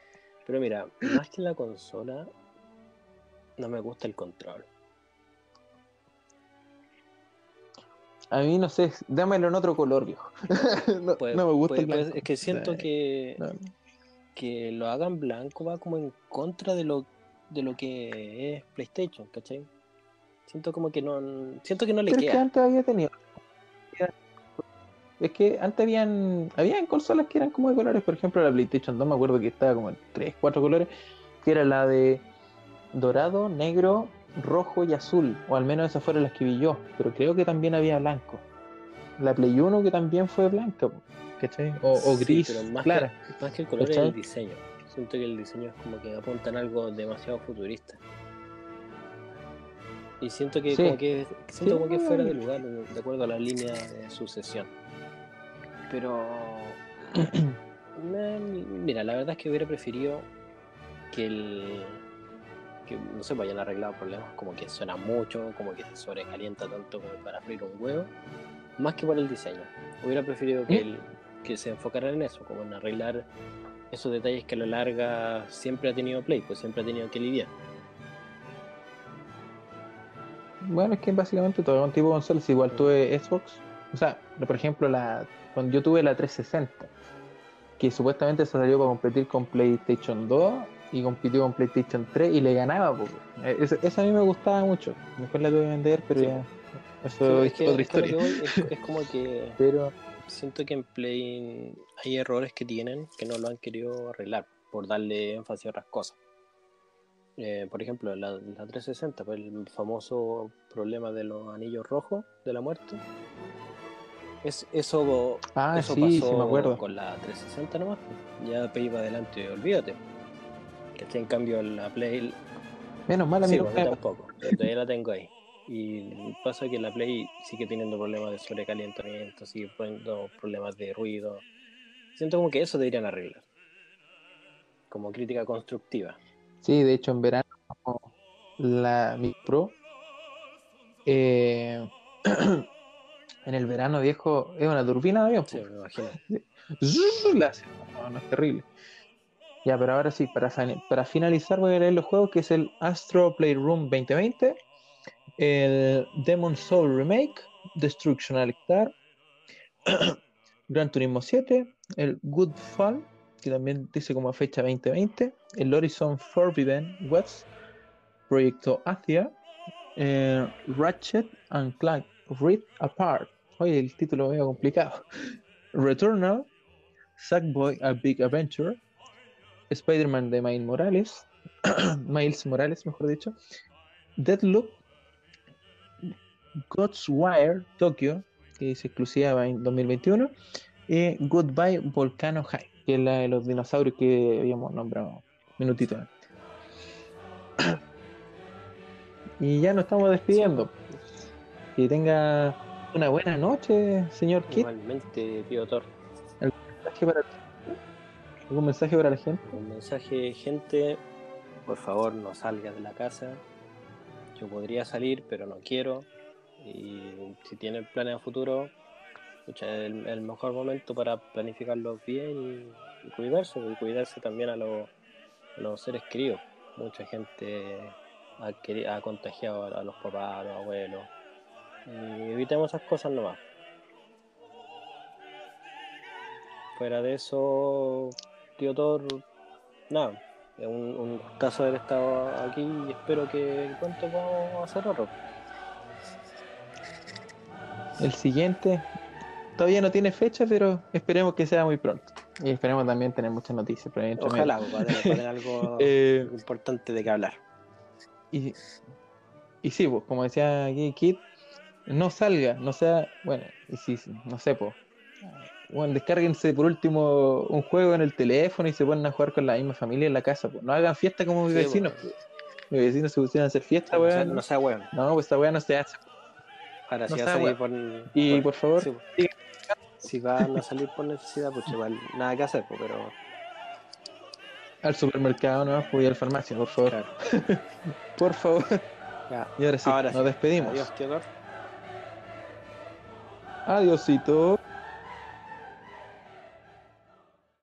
Pero mira, más que la consola, no me gusta el control. A mí no sé, dámelo en otro color, viejo. no, Pues- no me gusta pues- el blanco. es que siento que, no. que lo hagan blanco va como en contra de lo, de lo que es PlayStation, ¿cachai? Siento como que no. Siento que no le Pero es que queda. antes había tenido. Es que antes habían, habían consolas que eran como de colores, por ejemplo la PlayStation 2 me acuerdo que estaba como en 3, 4 colores, que era la de dorado, negro, rojo y azul, o al menos esas fueron las que vi yo, pero creo que también había blanco. La Play 1 que también fue blanca, ¿cachai? O, o Sí, gris, pero más clara. Que, más que el color es ¿Cachai? el diseño. Siento que el diseño es como que apunta en algo demasiado futurista. Y siento que Sí. como que siento Sí, como que fuera de lugar de acuerdo a la línea de sucesión. Pero mira, la verdad es que hubiera preferido que el que no se vayan arreglado problemas como que suena mucho, como que se sobrecalienta tanto como para freír un huevo, más que por el diseño. Hubiera preferido que, ¿Mm? el- que se enfocaran en eso, como en arreglar esos detalles que a lo larga siempre ha tenido Play, pues siempre ha tenido que lidiar. Bueno, es que básicamente todo un tipo de consolas. Igual tuve Xbox. O sea, por ejemplo, la, cuando yo tuve la 360, que supuestamente se salió para competir con PlayStation 2 y compitió con PlayStation 3 y le ganaba. po. Eh, Esa, esa a mí me gustaba mucho. Después la tuve que vender, pero Sí. ya. Eso Sí, es, que, otra historia. es, es como que Pero siento que en Play hay errores que tienen que no lo han querido arreglar por darle énfasis a otras cosas. Eh, por ejemplo, la, la 360, pues el famoso problema de los anillos rojos de la muerte. Es, eso Ah, eso sí, sí pasó me acuerdo. con la 360 nomás. pues. Ya para adelante, olvídate. Que en cambio la Play. Menos mal a mí Sí, pues, tampoco. pero todavía la tengo ahí. Y pasa que la Play sigue teniendo problemas de sobrecalentamiento, sigue poniendo problemas de ruido. Siento como que eso deberían arreglar. Como crítica constructiva. Sí, de hecho en verano la mi Pro eh, en el verano viejo es una turbina de avión. Sí, me imagino. Zzzz, la hace. No, no es terrible. Ya, pero ahora sí, para, para finalizar voy a leer los juegos que es el Astro Playroom 2020, el Demon Soul Remake, Destruction Star, Gran Turismo 7, el Good Fall, que también dice como fecha 2020, el Horizon Forbidden West, Proyecto Asia, eh, Ratchet and Clank Rift Apart. Oye, el título medio complicado. Returnal, Sackboy A Big Adventure, Spider-Man de Miles Morales, Miles Morales, mejor dicho, Deadloop, Ghostwire Tokyo, que es exclusiva en 2021, y Goodbye Volcano High, que es la de los dinosaurios que habíamos nombrado un minutito antes. Y ya nos estamos despidiendo. Que tenga una buena noche, señor Kit. Igualmente, tío Thor. mensaje para ¿Algún mensaje para la gente? Un mensaje, gente, por favor no salga de la casa. Yo podría salir, pero no quiero. Y si tienen planes a futuro, pucha, es el, el mejor momento para planificarlos bien y, cuidarse, y cuidarse también a, a los seres queridos. Mucha gente ha, ha contagiado a, los papás, a los abuelos. Y evitemos esas cosas nomás. Fuera de eso, tío Thor, nada, es un, un caso haber estado aquí y espero que pronto podamos hacer otro. El siguiente todavía no tiene fecha, pero esperemos que sea muy pronto. Y esperemos también tener muchas noticias. medio. Ojalá, pues, para tener, para tener algo Eh, importante de que hablar. y, y sí, pues, como decía aquí Kit, no salga, no sea, bueno, y sí, no sé, pues. Bueno, descárguense por último un juego en el teléfono y se ponen a jugar con la misma familia en la casa. Pues. No hagan fiesta como mis Sí, vecinos. pues. pues. Mis vecinos se pusieron a hacer fiesta, weón. no sea weón. No, pues esta weá no se hace. Ahora, no si va a salir por. Y por favor, sí, pues. si van a salir por necesidad, pues igual nada que hacer, pues, pero. al supermercado, no, voy a la farmacia, por favor. Claro. Por favor. Ya. Y ahora sí, Ahora nos sí. despedimos. Adiós. Adiósito.